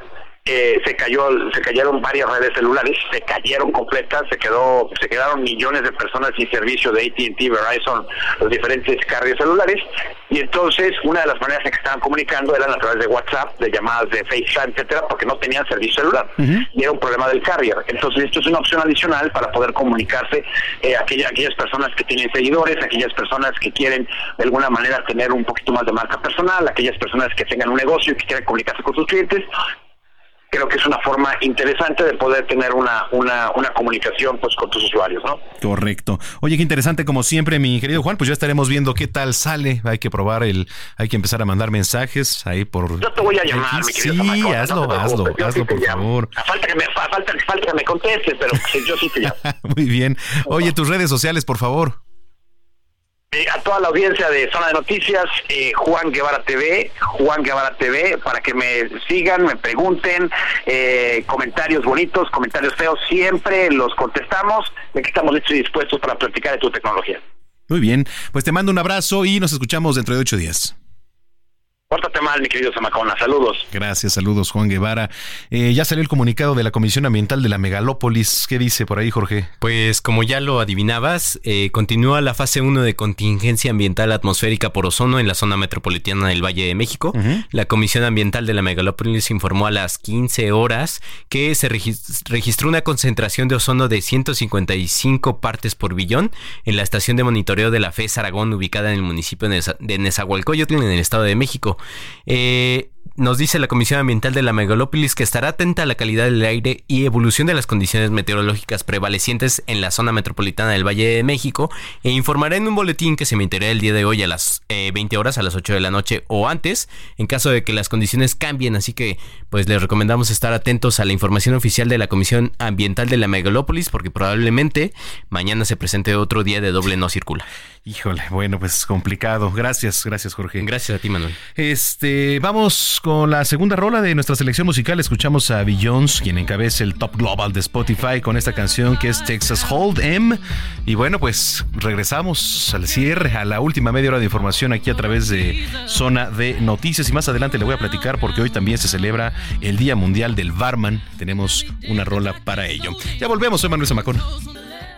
eh, se cayó se cayeron varias redes celulares se cayeron completas se quedó se quedaron millones de personas sin servicio de AT&T Verizon los diferentes carriers celulares. Y entonces una de las maneras en que estaban comunicando eran a través de WhatsApp de llamadas de FaceTime etcétera porque no tenían servicio celular. Y era un problema del carrier. Entonces esto es una opción adicional para poder comunicarse eh, aquella, aquellas personas que tienen seguidores aquellas personas que quieren de alguna manera tener un poquito más de marca personal aquellas personas que tengan un negocio y que quieran comunicarse con sus clientes creo que es una forma interesante de poder tener una, una, una comunicación pues con tus usuarios, ¿no? Correcto. Oye, qué interesante como siempre, mi querido Juan, pues ya estaremos viendo qué tal sale. Hay que probar el, hay que empezar a mandar mensajes ahí por. Yo te voy a llamar, mi querido Sí, hazlo, hazlo, hazlo, por favor. A falta que me, falta, falta que me contestes, pero yo sí te llamo. Muy bien. Oye, tus redes sociales, por favor. Eh, a toda la audiencia de Zona de Noticias, eh, Juan Guevara TV, Juan Guevara TV, para que me sigan, me pregunten, eh, comentarios bonitos, comentarios feos, siempre los contestamos, que estamos listos y dispuestos para platicar de tu tecnología. Muy bien, pues te mando un abrazo y nos escuchamos dentro de ocho días. Pórtate mal, mi querido Zamacona. Saludos. Gracias, saludos, Juan Guevara. Eh, ya salió el comunicado de la Comisión Ambiental de la Megalópolis. ¿Qué dice por ahí, Jorge? Pues como ya lo adivinabas, eh, continúa la fase 1 de contingencia ambiental atmosférica por ozono en la zona metropolitana del Valle de México. La Comisión Ambiental de la Megalópolis informó a las 15 horas que se registró una concentración de ozono de 155 partes por billón en la estación de monitoreo de la FES Aragón ubicada en el municipio de Nezahualcóyotl en el Estado de México. Eh, nos dice la Comisión Ambiental de la Megalópolis que estará atenta a la calidad del aire y evolución de las condiciones meteorológicas prevalecientes en la zona metropolitana del Valle de México e informará en un boletín que se emitirá el día de hoy a las 20 eh, horas, a las 8 de la noche o antes, en caso de que las condiciones cambien. Así que, pues les recomendamos estar atentos a la información oficial de la Comisión Ambiental de la Megalópolis porque probablemente mañana se presente otro día de doble no circula. Híjole, bueno, pues complicado. Gracias, gracias Jorge. Gracias a ti, Manuel. Este, vamos con la segunda rola de nuestra selección musical. Escuchamos a Jones, quien encabeza el Top Global de Spotify con esta canción que es Texas Hold M. Y bueno, pues regresamos al cierre, a la última media hora de información aquí a través de Zona de Noticias. Y más adelante le voy a platicar porque hoy también se celebra el Día Mundial del Barman. Tenemos una rola para ello. Ya volvemos, soy Manuel Zamacón.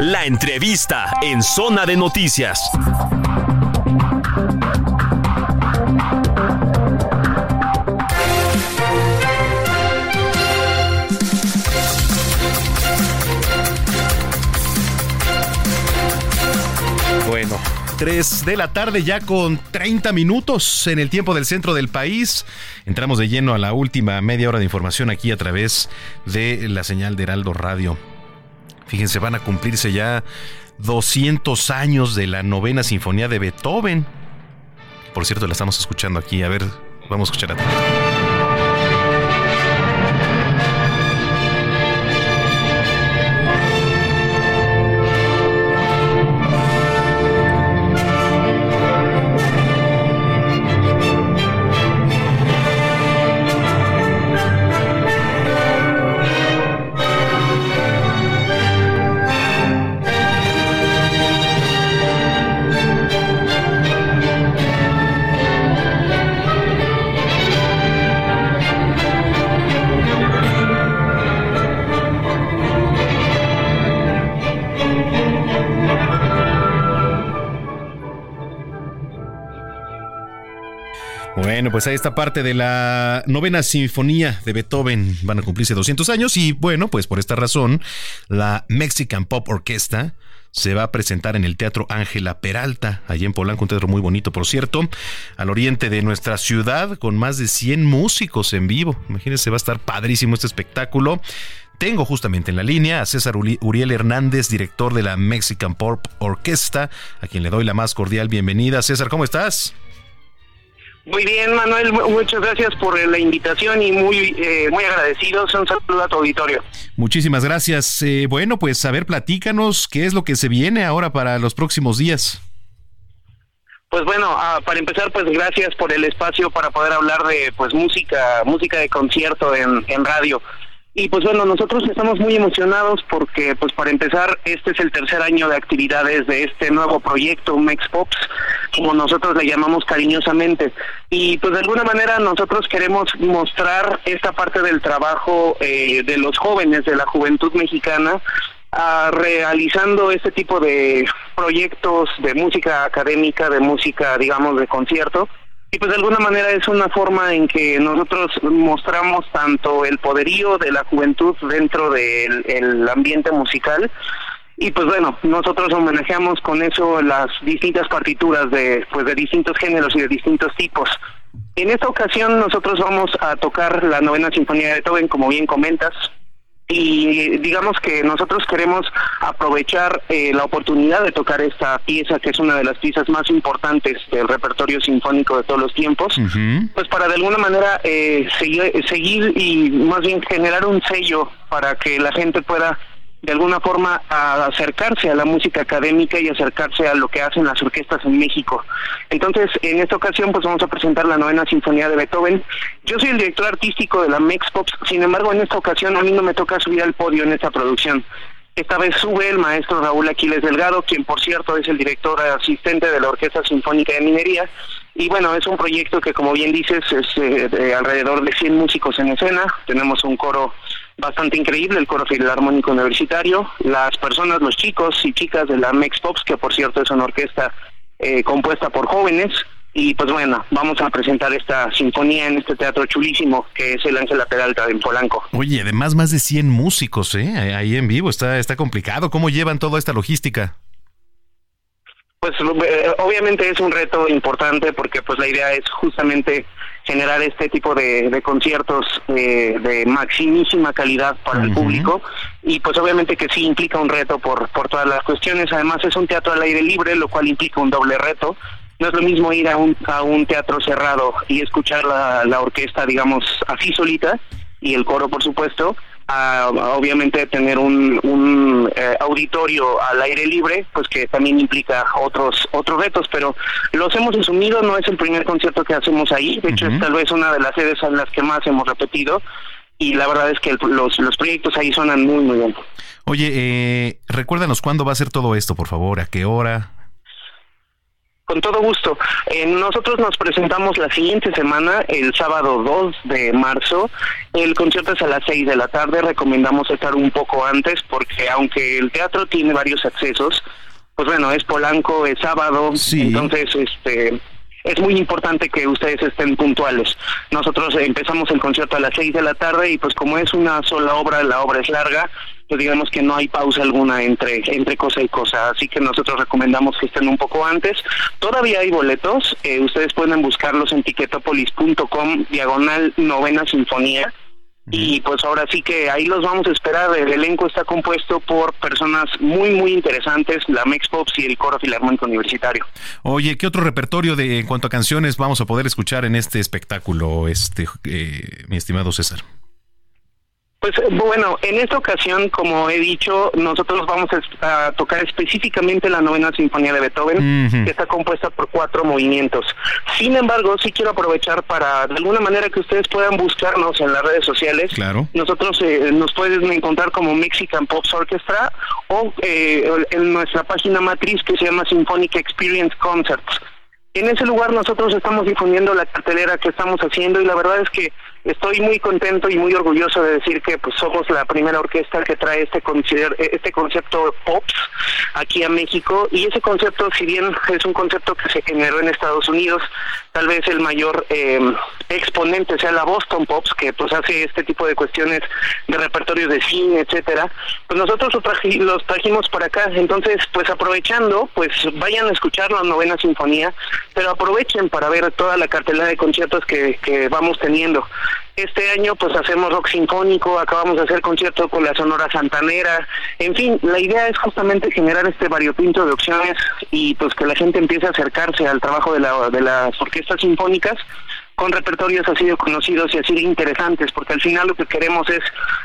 La entrevista en Zona de Noticias. Bueno, 3 de la tarde ya con 30 minutos en el tiempo del centro del país. Entramos de lleno a la última media hora de información aquí a través de la señal de Heraldo Radio. Fíjense, van a cumplirse ya 200 años de la novena sinfonía de Beethoven. Por cierto, la estamos escuchando aquí. A ver, vamos a escuchar a pues ahí está parte de la novena sinfonía de Beethoven. Van a cumplirse 200 años y bueno, pues por esta razón, la Mexican Pop Orquesta se va a presentar en el Teatro Ángela Peralta, allí en Polanco, un teatro muy bonito, por cierto, al oriente de nuestra ciudad, con más de 100 músicos en vivo. Imagínense, va a estar padrísimo este espectáculo. Tengo justamente en la línea a César Uriel Hernández, director de la Mexican Pop Orquesta, a quien le doy la más cordial bienvenida. César, ¿cómo estás? Muy bien, Manuel, muchas gracias por la invitación y muy eh, muy agradecidos. Un saludo a tu auditorio. Muchísimas gracias. Eh, bueno, pues a ver, platícanos qué es lo que se viene ahora para los próximos días. Pues bueno, ah, para empezar, pues gracias por el espacio para poder hablar de pues música, música de concierto en, en radio. Y pues bueno, nosotros estamos muy emocionados porque pues para empezar, este es el tercer año de actividades de este nuevo proyecto Mex Pops, como nosotros le llamamos cariñosamente. Y pues de alguna manera nosotros queremos mostrar esta parte del trabajo eh, de los jóvenes, de la juventud mexicana, ah, realizando este tipo de proyectos de música académica, de música, digamos, de concierto y pues de alguna manera es una forma en que nosotros mostramos tanto el poderío de la juventud dentro del ambiente musical y pues bueno, nosotros homenajeamos con eso las distintas partituras de pues de distintos géneros y de distintos tipos. En esta ocasión nosotros vamos a tocar la novena sinfonía de Beethoven, como bien comentas, y digamos que nosotros queremos aprovechar eh, la oportunidad de tocar esta pieza que es una de las piezas más importantes del repertorio sinfónico de todos los tiempos pues para de alguna manera eh, seguir, seguir y más bien generar un sello para que la gente pueda de alguna forma a acercarse a la música académica y acercarse a lo que hacen las orquestas en México. Entonces, en esta ocasión, pues vamos a presentar la novena sinfonía de Beethoven. Yo soy el director artístico de la Mexpops, sin embargo, en esta ocasión a mí no me toca subir al podio en esta producción. Esta vez sube el maestro Raúl Aquiles Delgado, quien por cierto es el director asistente de la Orquesta Sinfónica de Minería. Y bueno, es un proyecto que como bien dices es eh, de alrededor de 100 músicos en escena. Tenemos un coro bastante increíble, el coro filarmónico universitario, las personas, los chicos y chicas de la Mex Pops, que por cierto es una orquesta eh, compuesta por jóvenes, y pues bueno, vamos a presentar esta sinfonía en este teatro chulísimo que es el Ángela Peralta en Polanco. Oye, además más de 100 músicos, ¿eh? Ahí en vivo, está, está complicado. ¿Cómo llevan toda esta logística? Pues eh, obviamente es un reto importante porque pues la idea es justamente generar este tipo de, conciertos eh, de maximísima calidad para el público y pues obviamente que sí implica un reto por, por todas las cuestiones. Además es un teatro al aire libre, lo cual implica un doble reto. No es lo mismo ir a un, a un teatro cerrado y escuchar la, la orquesta, digamos, así solita y el coro, por supuesto, a, obviamente tener un, un eh, auditorio al aire libre, pues que también implica otros otros retos, pero los hemos asumido, no es el primer concierto que hacemos ahí, de hecho es tal vez una de las sedes en las que más hemos repetido y la verdad es que los, los proyectos ahí suenan muy muy bien. Oye, eh, recuérdanos cuándo va a ser todo esto, por favor, a qué hora. Con todo gusto. Eh, nosotros nos presentamos la siguiente semana, el sábado 2 de marzo. El concierto es a las 6 de la tarde. Recomendamos estar un poco antes porque aunque el teatro tiene varios accesos, pues bueno, es Polanco, es sábado, entonces este es muy importante que ustedes estén puntuales. Nosotros empezamos el concierto a las 6 de la tarde y pues como es una sola obra, la obra es larga, pues digamos que no hay pausa alguna entre, entre cosa y cosa, así que nosotros recomendamos que estén un poco antes. Todavía hay boletos, eh, ustedes pueden buscarlos en tiquetopolis.com, diagonal novena sinfonía. Y pues ahora sí que ahí los vamos a esperar. El elenco está compuesto por personas muy, muy interesantes, la Mex Pops y el Coro Filarmónico Universitario. Oye, ¿qué otro repertorio de en cuanto a canciones vamos a poder escuchar en este espectáculo, este, eh, mi estimado César? Pues bueno, en esta ocasión, como he dicho, nosotros vamos a, tocar específicamente la novena sinfonía de Beethoven, que está compuesta por cuatro movimientos. Sin embargo, sí quiero aprovechar para, de alguna manera, que ustedes puedan buscarnos en las redes sociales. Claro. Nosotros eh, nos pueden encontrar como Mexican Pop Orchestra o eh, en nuestra página matriz que se llama Symphonic Experience Concerts. En ese lugar nosotros estamos difundiendo la cartelera que estamos haciendo y la verdad es que estoy muy contento y muy orgulloso de decir que pues somos la primera orquesta que trae este este concepto pops aquí a México. Y ese concepto si bien es un concepto que se generó en Estados Unidos tal vez el mayor eh, exponente sea la Boston Pops que pues hace este tipo de cuestiones de repertorios de cine etcétera pues nosotros los trajimos para acá. Entonces pues aprovechando pues vayan a escuchar la novena sinfonía pero aprovechen para ver toda la cartelera de conciertos que, que vamos teniendo este año pues hacemos rock sinfónico, acabamos de hacer concierto con la Sonora Santanera, en fin, la idea es justamente generar este variopinto de opciones y pues que la gente empiece a acercarse al trabajo de, la, de las orquestas sinfónicas con repertorios así de conocidos y así de interesantes, porque al final lo que queremos es,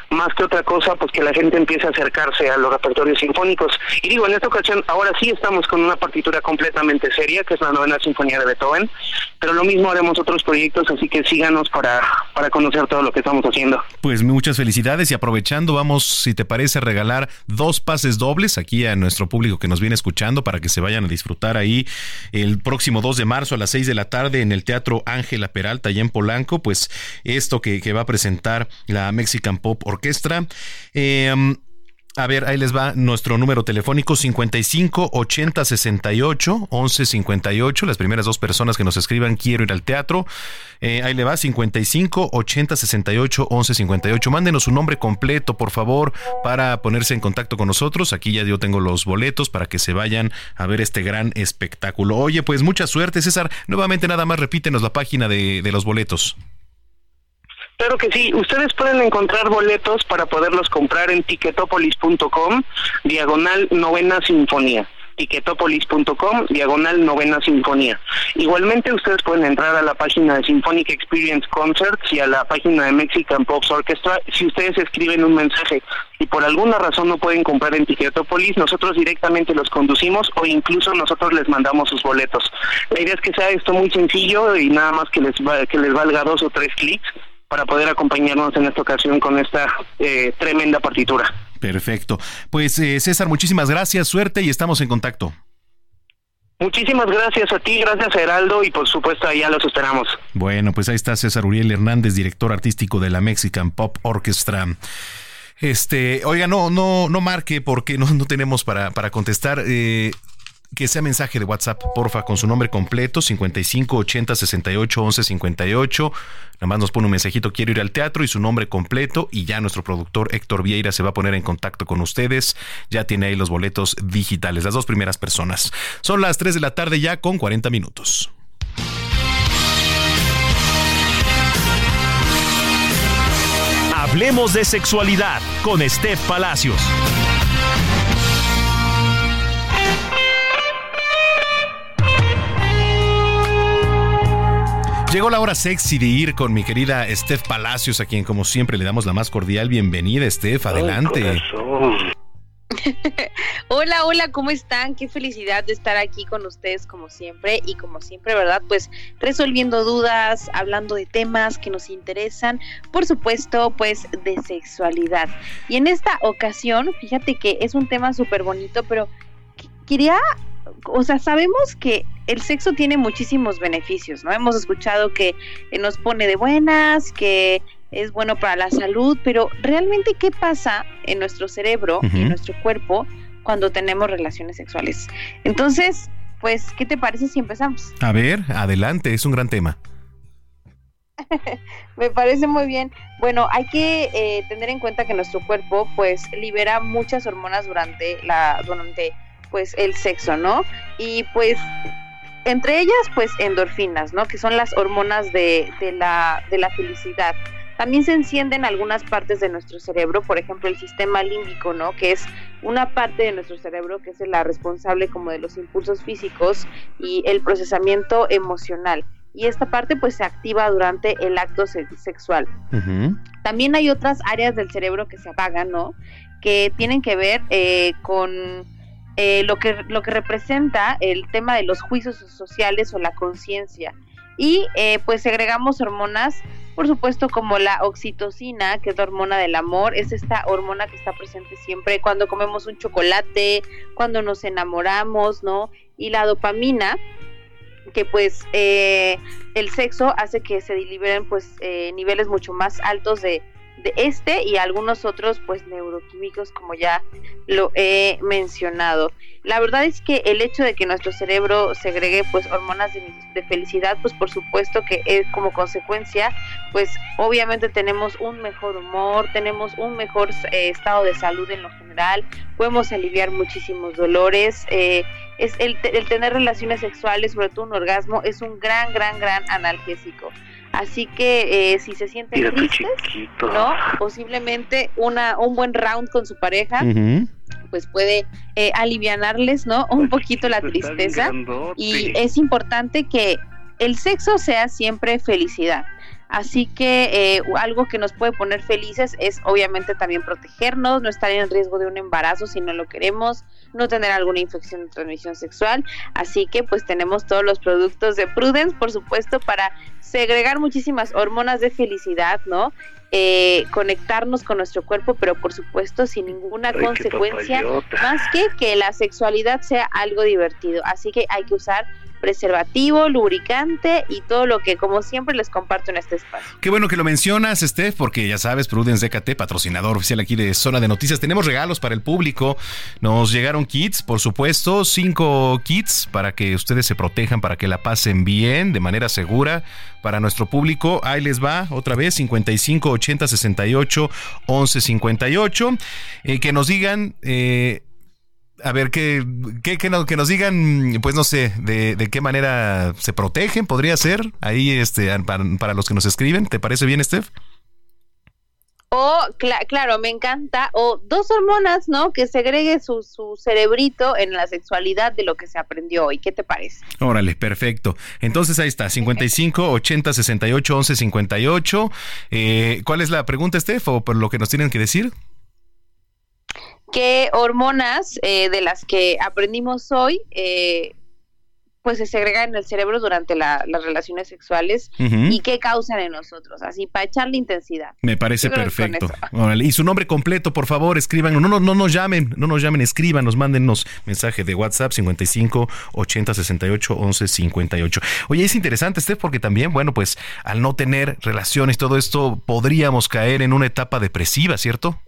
más que otra cosa, pues que la gente empiece a acercarse a los repertorios sinfónicos. Y digo, en esta ocasión, ahora sí estamos con una partitura completamente seria, que es la novena sinfonía de Beethoven, pero lo mismo haremos otros proyectos, así que síganos para, para conocer todo lo que estamos haciendo. Pues muchas felicidades y aprovechando, vamos, si te parece, a regalar dos pases dobles aquí a nuestro público que nos viene escuchando para que se vayan a disfrutar ahí el próximo 2 de marzo a las 6 de la tarde en el Teatro Ángela Peralta, allá en Polanco, pues esto que, va a presentar la Mexican Pop Orquestra. Em, a ver, ahí les va nuestro número telefónico 55 80 68 11 58. Las primeras dos personas que nos escriban quiero ir al teatro. Eh, ahí le va 55 80 68 11 58. Mándenos su nombre completo, por favor, para ponerse en contacto con nosotros. Aquí ya yo tengo los boletos para que se vayan a ver este gran espectáculo. Oye, pues mucha suerte, César. Nuevamente nada más repítenos la página de, de los boletos. Claro que sí, ustedes pueden encontrar boletos para poderlos comprar en ticketopolis.com, diagonal novena sinfonía ticketopolis.com, diagonal novena sinfonía. Igualmente ustedes pueden entrar a la página de Symphonic Experience Concerts y a la página de Mexican Pops Orchestra. Si ustedes escriben un mensaje y por alguna razón no pueden comprar en Ticketopolis, nosotros directamente los conducimos o incluso nosotros les mandamos sus boletos. La idea es que sea esto muy sencillo y nada más que les, que les valga dos o tres clics para poder acompañarnos en esta ocasión con esta eh, tremenda partitura. Perfecto. Pues eh, César, muchísimas gracias, suerte y estamos en contacto. Muchísimas gracias a ti, gracias a Heraldo y por supuesto allá los esperamos. Bueno, pues ahí está César Uriel Hernández, director artístico de la Mexican Pop Orchestra. Este, oiga, no, no, no marque porque no, no tenemos para, para contestar. Eh, que sea mensaje de WhatsApp, porfa, con su nombre completo, 55 80 68 11 58. Nada más nos pone un mensajito, quiero ir al teatro y su nombre completo y ya nuestro productor Héctor Vieira se va a poner en contacto con ustedes. Ya tiene ahí los boletos digitales, las dos primeras personas. Son las 3 de la tarde ya con 40 minutos. Hablemos de sexualidad con Steph Palacios. Llegó la hora sexy de ir con mi querida Steph Palacios, a quien como siempre le damos la más cordial bienvenida. Steph, adelante. hola, hola, ¿cómo están? Qué felicidad de estar aquí con ustedes como siempre y como siempre, ¿verdad? Pues resolviendo dudas, hablando de temas que nos interesan, por supuesto, pues de sexualidad. Y en esta ocasión, fíjate que es un tema súper bonito, pero quería o sea, sabemos que el sexo tiene muchísimos beneficios, ¿no? Hemos escuchado que nos pone de buenas, que es bueno para la salud, pero realmente qué pasa en nuestro cerebro y en nuestro cuerpo cuando tenemos relaciones sexuales. Entonces, pues, ¿qué te parece si empezamos? A ver, adelante, es un gran tema. Me parece muy bien. Bueno, hay que eh, tener en cuenta que nuestro cuerpo, pues, libera muchas hormonas durante la durante pues el sexo, ¿no? Y pues entre ellas pues endorfinas, ¿no? Que son las hormonas de, de, la, de la felicidad. También se encienden algunas partes de nuestro cerebro, por ejemplo el sistema límbico, ¿no? Que es una parte de nuestro cerebro que es la responsable como de los impulsos físicos y el procesamiento emocional. Y esta parte pues se activa durante el acto sexual. También hay otras áreas del cerebro que se apagan, ¿no? Que tienen que ver eh, con eh, lo, que, lo que representa el tema de los juicios sociales o la conciencia. Y eh, pues segregamos hormonas, por supuesto, como la oxitocina, que es la hormona del amor, es esta hormona que está presente siempre cuando comemos un chocolate, cuando nos enamoramos, ¿no? Y la dopamina, que pues eh, el sexo hace que se liberen pues eh, niveles mucho más altos de, de este y algunos otros pues neuroquímicos como ya lo he mencionado. La verdad es que el hecho de que nuestro cerebro segregue pues hormonas de, de felicidad pues por supuesto que es como consecuencia pues obviamente tenemos un mejor humor, tenemos un mejor eh, estado de salud en lo general, podemos aliviar muchísimos dolores, eh, es el, el tener relaciones sexuales, sobre todo un orgasmo, es un gran, gran, gran analgésico. Así que eh, si se sienten Mira tristes, chiquito. ¿no? Posiblemente una, un buen round con su pareja, pues puede eh, alivianarles, ¿no? Un poquito la tristeza. Y es importante que el sexo sea siempre felicidad. Así que eh, algo que nos puede poner felices es obviamente también protegernos, no estar en riesgo de un embarazo si no lo queremos, no tener alguna infección de transmisión sexual. Así que pues tenemos todos los productos de Prudence, por supuesto, para segregar muchísimas hormonas de felicidad, ¿no? Eh, conectarnos con nuestro cuerpo, pero por supuesto sin ninguna Ay, consecuencia más que que la sexualidad sea algo divertido. Así que hay que usar preservativo, lubricante y todo lo que como siempre les comparto en este espacio. Qué bueno que lo mencionas, Steph, porque ya sabes, Prudence DKT, patrocinador oficial aquí de Zona de Noticias. Tenemos regalos para el público. Nos llegaron kits, por supuesto, cinco kits para que ustedes se protejan, para que la pasen bien, de manera segura. Para nuestro público, ahí les va otra vez, 55 80 68 11 58. Eh, que nos digan. eh, a ver, que, que, que, nos, que nos digan, pues no sé, de, de qué manera se protegen, podría ser, ahí este, para, para los que nos escriben. ¿Te parece bien, Steph? O, cla- claro, me encanta. O dos hormonas, ¿no? Que segregue su, su cerebrito en la sexualidad de lo que se aprendió hoy. ¿Qué te parece? Órale, perfecto. Entonces ahí está, 55 80 68 11 58. Eh, ¿Cuál es la pregunta, Steph, o por lo que nos tienen que decir? ¿Qué hormonas eh, de las que aprendimos hoy, eh, pues se segregan en el cerebro durante la- las relaciones sexuales y qué causan en nosotros? Así, para echarle intensidad. Me parece perfecto. Órale, Y su nombre completo, por favor, escriban. No, no, no nos llamen, no nos llamen, escríbanos, mándenos mensaje de WhatsApp 55 80 68 11 58. Oye, es interesante, Steph, porque también, bueno, pues al no tener relaciones, todo esto, podríamos caer en una etapa depresiva, ¿cierto?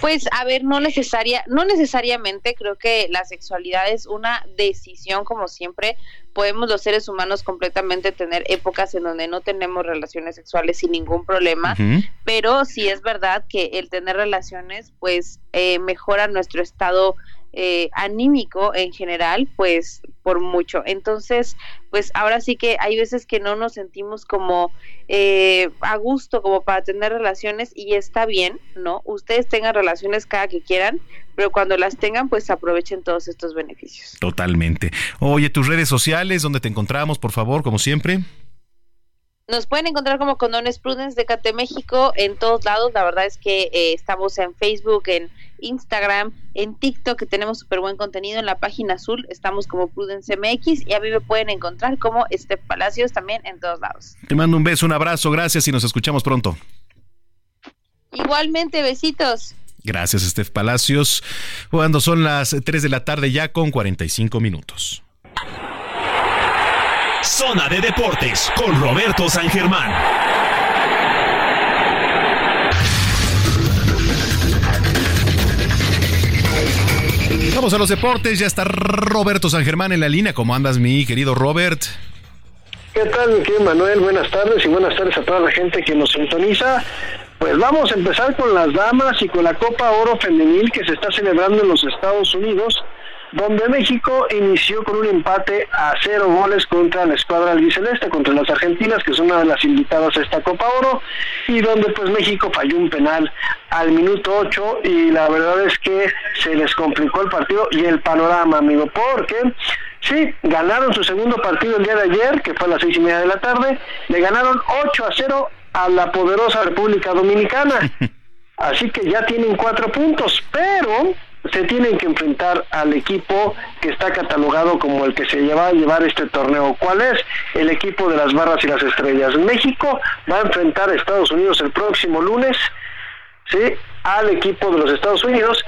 Pues a ver, no necesaria, no necesariamente creo que la sexualidad es una decisión como siempre. Podemos los seres humanos completamente tener épocas en donde no tenemos relaciones sexuales sin ningún problema, pero sí es verdad que el tener relaciones pues eh, mejora nuestro estado eh, anímico en general, pues por mucho. Entonces, pues ahora sí que hay veces que no nos sentimos como eh, a gusto como para tener relaciones y está bien, ¿no? Ustedes tengan relaciones cada que quieran, pero cuando las tengan, pues aprovechen todos estos beneficios. Totalmente. Oye, tus redes sociales, ¿dónde te encontramos, por favor, como siempre? Nos pueden encontrar como Condones Prudence de Cate México en todos lados. La verdad es que eh, estamos en Facebook, en Instagram, en TikTok, que tenemos súper buen contenido. En la página azul estamos como Prudence MX y a mí me pueden encontrar como Steph Palacios también en todos lados. Te mando un beso, un abrazo, gracias y nos escuchamos pronto. Igualmente, besitos. Gracias, Steph Palacios. Cuando son las 3 de la tarde ya con 45 minutos. Zona de Deportes con Roberto San Germán. Vamos a los deportes, ya está Roberto San Germán en la línea. ¿Cómo andas, mi querido Robert? ¿Qué tal, mi querido Manuel? Buenas tardes y buenas tardes a toda la gente que nos sintoniza. Pues vamos a empezar con las damas y con la Copa Oro Femenil que se está celebrando en los Estados Unidos, donde México inició con un empate a cero goles contra la escuadra albiceleste, contra las argentinas, que son una de las invitadas a esta Copa Oro, y donde pues México falló un penal al minuto 8 y la verdad es que se les complicó el partido y el panorama, amigo, porque Sí, ganaron su segundo partido el día de ayer, que fue a las seis y media de la tarde. Le ganaron 8 a 0 a la poderosa República Dominicana. Así que ya tienen cuatro puntos, pero se tienen que enfrentar al equipo que está catalogado como el que se lleva a llevar este torneo. ¿Cuál es? El equipo de las barras y las estrellas. México va a enfrentar a Estados Unidos el próximo lunes, ¿sí? Al equipo de los Estados Unidos.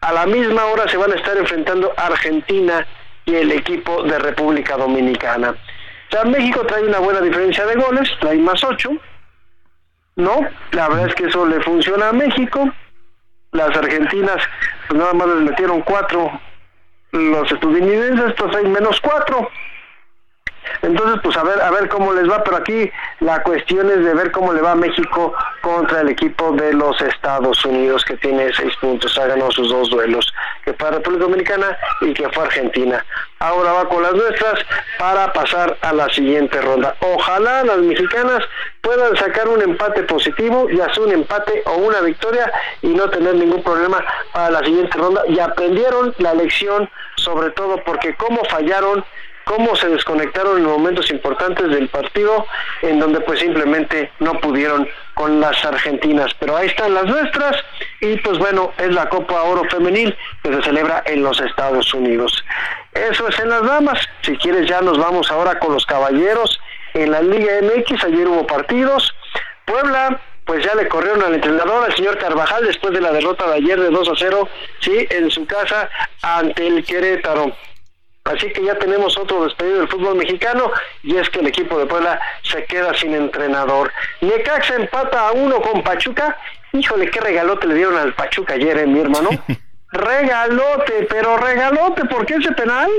A la misma hora se van a estar enfrentando Argentina y el equipo de República Dominicana. O sea, México trae una buena diferencia de goles, trae más ocho, ¿no? La verdad es que eso le funciona a México. Las argentinas, pues nada más les metieron cuatro. Los estadounidenses, pues hay menos cuatro. Entonces, pues a ver, a ver cómo les va, pero aquí la cuestión es de ver cómo le va México contra el equipo de los Estados Unidos, que tiene seis puntos, ha ganado sus dos duelos, que fue República Dominicana y que fue Argentina. Ahora va con las nuestras para pasar a la siguiente ronda. Ojalá las mexicanas puedan sacar un empate positivo, ya sea un empate o una victoria, y no tener ningún problema para la siguiente ronda. Y aprendieron la lección, sobre todo porque cómo fallaron cómo se desconectaron en momentos importantes del partido, en donde pues simplemente no pudieron con las argentinas. Pero ahí están las nuestras y pues bueno, es la Copa Oro Femenil que se celebra en los Estados Unidos. Eso es en las damas. Si quieres ya nos vamos ahora con los caballeros. En la Liga MX ayer hubo partidos. Puebla pues ya le corrieron al entrenador, al señor Carvajal, después de la derrota de ayer de 2 a 0, sí, en su casa ante el Querétaro. Así que ya tenemos otro despedido del fútbol mexicano y es que el equipo de Puebla se queda sin entrenador. Necaxa empata a uno con Pachuca. Híjole, qué regalote le dieron al Pachuca ayer, ¿eh, mi hermano. regalote, pero regalote, ¿por qué ese penal?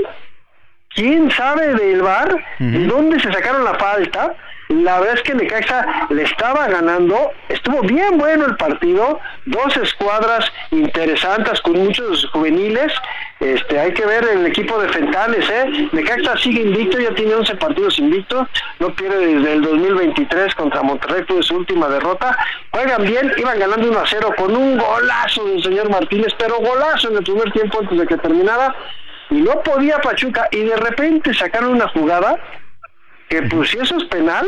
¿Quién sabe del bar? ¿De dónde se sacaron la falta? La verdad es que Necaxa le estaba ganando, estuvo bien bueno el partido, dos escuadras interesantes con muchos juveniles. Este, hay que ver el equipo de Fentales, ¿eh? Necaxa sigue invicto, ya tiene 11 partidos invictos, no pierde desde el 2023 contra Monterrey, fue su última derrota. Juegan bien, iban ganando 1 a 0 con un golazo del señor Martínez, pero golazo en el primer tiempo antes de que terminara. Y no podía Pachuca, y de repente sacaron una jugada que pues si eso es penal,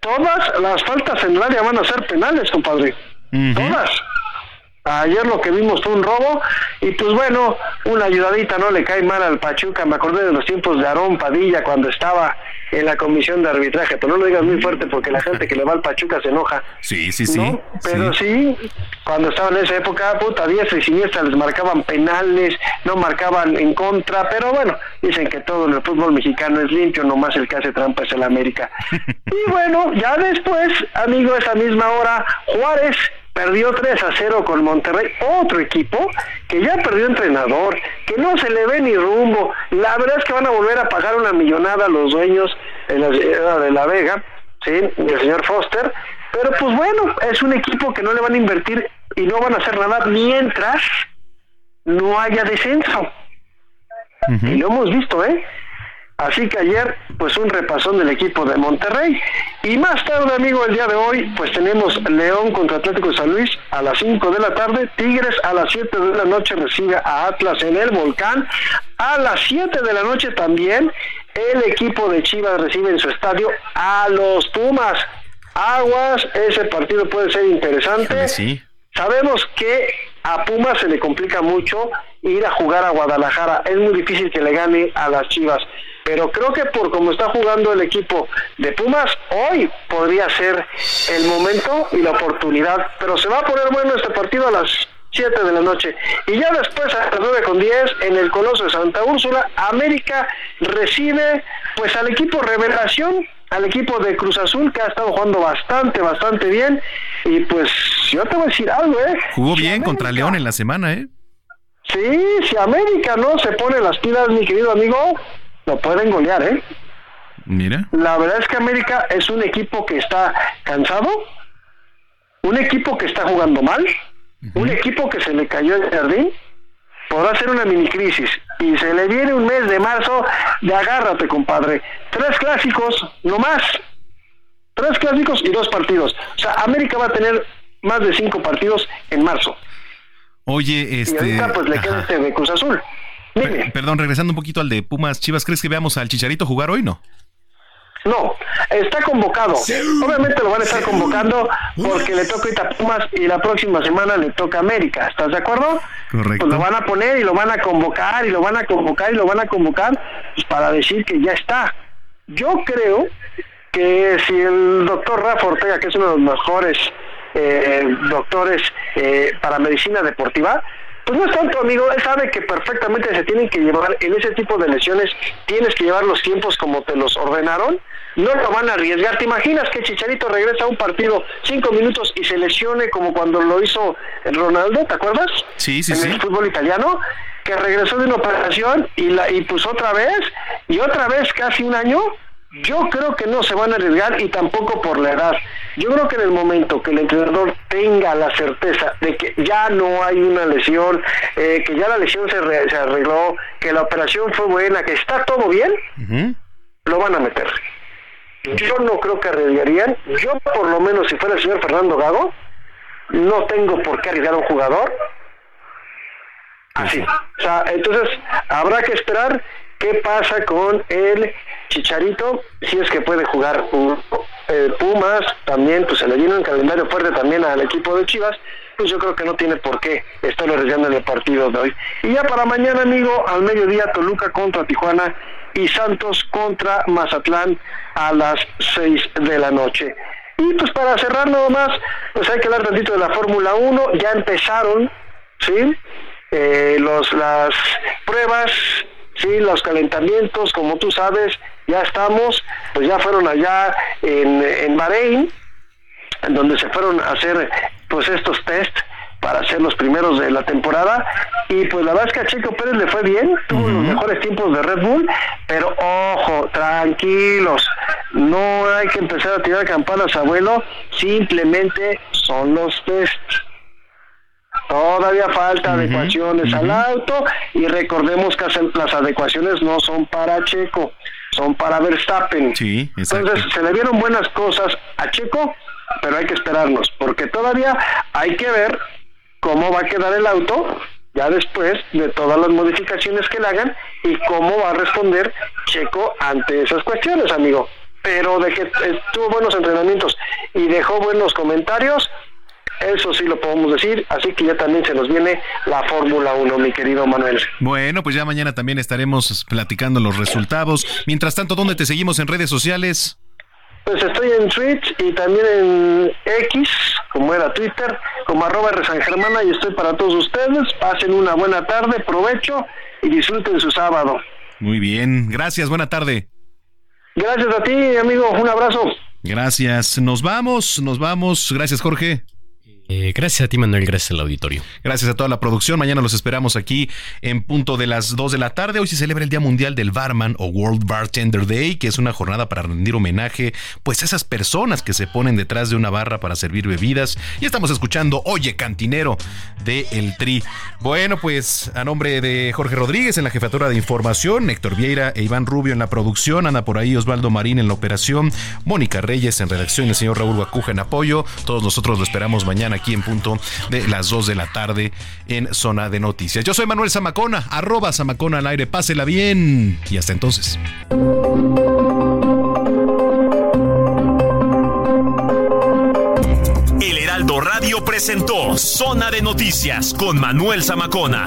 todas las faltas en el área van a ser penales, compadre. Todas. Ayer lo que vimos fue un robo y pues bueno, una ayudadita no le cae mal al Pachuca. Me acordé de los tiempos de Aarón Padilla cuando estaba en la comisión de arbitraje, pero no lo digas muy fuerte porque la gente que le va al Pachuca se enoja. Sí, sí, sí. Pero sí. cuando estaba en esa época, puta, diestra y siniestra les marcaban penales, no marcaban en contra, pero bueno, dicen que todo en el fútbol mexicano es limpio, nomás el que hace trampa es el América. y bueno, ya después, amigo, esa misma hora, Juárez perdió 3 a 0 con Monterrey, otro equipo que ya perdió entrenador, que no se le ve ni rumbo. La verdad es que van a volver a pagar una millonada a los dueños de la, de la Vega, ¿sí? del señor Foster. Pero pues bueno, es un equipo que no le van a invertir y no van a hacer nada mientras no haya descenso. Y lo hemos visto, ¿eh? Así que ayer, pues un repasón del equipo de Monterrey. Y más tarde, amigo, el día de hoy, pues tenemos León contra Atlético de San Luis a las 5 de la tarde. Tigres a las 7 de la noche recibe a Atlas en el Volcán. A las 7 de la noche también, el equipo de Chivas recibe en su estadio a los Pumas. Aguas, ese partido puede ser interesante. Sí. Sabemos que a Pumas se le complica mucho ir a jugar a Guadalajara. Es muy difícil que le gane a las Chivas pero creo que por cómo está jugando el equipo de Pumas, hoy podría ser el momento y la oportunidad, pero se va a poner bueno este partido a las 7 de la noche. Y ya después a las 9 con 10 en el Coloso de Santa Úrsula, América recibe pues al equipo Revelación, al equipo de Cruz Azul que ha estado jugando bastante, bastante bien. Y pues yo te voy a decir algo, ¿eh? Jugó bien contra León en la semana, ¿eh? Sí, si América no se pone las pilas, mi querido amigo, lo pueden golear, ¿eh? Mira. La verdad es que América es un equipo que está cansado, un equipo que está jugando mal, un equipo que se le cayó el jardín, podrá ser una mini crisis y se le viene un mes de marzo de agárrate, compadre. Tres clásicos, no más. Tres clásicos y dos partidos. O sea, América va a tener más de cinco partidos en marzo. Oye, este. Y ahorita pues le queda este de Cruz Azul perdón, regresando un poquito al de Pumas Chivas, ¿crees que veamos al Chicharito jugar hoy, no? No, está convocado. Obviamente lo van a estar convocando porque le toca ahorita Pumas y la próxima semana le toca América. ¿Estás de acuerdo? Correcto. Pues lo van a poner y lo van a convocar y lo van a convocar y lo van a convocar pues para decir que ya está. Yo creo que si el doctor Rafa Ortega, que es uno de los mejores eh, doctores eh, para medicina deportiva, Pues no es tanto, amigo, él sabe que perfectamente se tienen que llevar, en ese tipo de lesiones, tienes que llevar los tiempos como te los ordenaron, no lo van a arriesgar. ¿Te imaginas que Chicharito regresa a un partido cinco minutos y se lesione como cuando lo hizo Ronaldo, ¿te acuerdas? Sí, sí, en sí. el fútbol italiano, que regresó de una operación y, la, y pues otra vez, y otra vez casi un año, yo creo que no se van a arriesgar y tampoco por la edad. Yo creo que en el momento que el entrenador tenga la certeza de que ya no hay una lesión, eh, que ya la lesión se, re- se arregló, que la operación fue buena, que está todo bien, lo van a meter. Yo no creo que arriesgarían. Yo, por lo menos, si fuera el señor Fernando Gago, no tengo por qué arriesgar a un jugador así. O sea, entonces habrá que esperar qué pasa con el Chicharito, si es que puede jugar eh, Pumas, también pues se le viene un calendario fuerte también al equipo de Chivas, pues yo creo que no tiene por qué estar arriesgando en el partido de hoy. Y ya para mañana, amigo, al mediodía Toluca contra Tijuana y Santos contra Mazatlán a las 6 de la noche. Y pues para cerrar nada más, pues hay que hablar tantito de la Fórmula 1, ya empezaron, ¿sí? Eh, los, las pruebas, sí, los calentamientos, como tú sabes, ya estamos, pues ya fueron allá en, en Bahrein, en donde se fueron a hacer pues estos test para ser los primeros de la temporada y pues la verdad es que a Checo Pérez le fue bien, tuvo los mejores tiempos de Red Bull, pero ojo, tranquilos, no hay que empezar a tirar campanas abuelo, simplemente son los test. Todavía falta adecuaciones al auto y recordemos que las adecuaciones no son para Checo, son para Verstappen. Sí. Entonces se le vieron buenas cosas a Checo, pero hay que esperarnos, porque todavía hay que ver cómo va a quedar el auto ya después de todas las modificaciones que le hagan y cómo va a responder Checo ante esas cuestiones, amigo. Pero de que tuvo buenos entrenamientos y dejó buenos comentarios, eso sí lo podemos decir, así que ya también se nos viene la Fórmula 1, mi querido Manuel. Bueno, pues ya mañana también estaremos platicando los resultados. Mientras tanto, ¿dónde te seguimos en redes sociales? Pues estoy en Twitch y también en X, como era Twitter, como arroba R San Germana y estoy para todos ustedes. Pasen una buena tarde, provecho y disfruten su sábado. Muy bien, gracias, buena tarde. Gracias a ti, amigo, un abrazo. Gracias, nos vamos, nos vamos. Gracias, Jorge. Eh, gracias a ti, Manuel, gracias al auditorio. Gracias a toda la producción. Mañana los esperamos aquí en punto de las 2 de la tarde. Hoy se celebra el Día Mundial del Barman o World Bartender Day, que es una jornada para rendir homenaje pues a esas personas que se ponen detrás de una barra para servir bebidas. Y estamos escuchando Oye Cantinero de El Tri. Bueno, pues a nombre de Jorge Rodríguez en la jefatura de información, Héctor Vieira e Iván Rubio en la producción, anda por ahí Osvaldo Marín en la operación, Mónica Reyes en redacción, el señor Raúl Guacuja en apoyo. Todos nosotros lo esperamos mañana aquí en punto de las 2 de la tarde en Zona de Noticias. Yo soy Manuel Zamacona, arroba Zamacona al aire, pásela bien y hasta entonces. El Heraldo Radio presentó Zona de Noticias con Manuel Zamacona.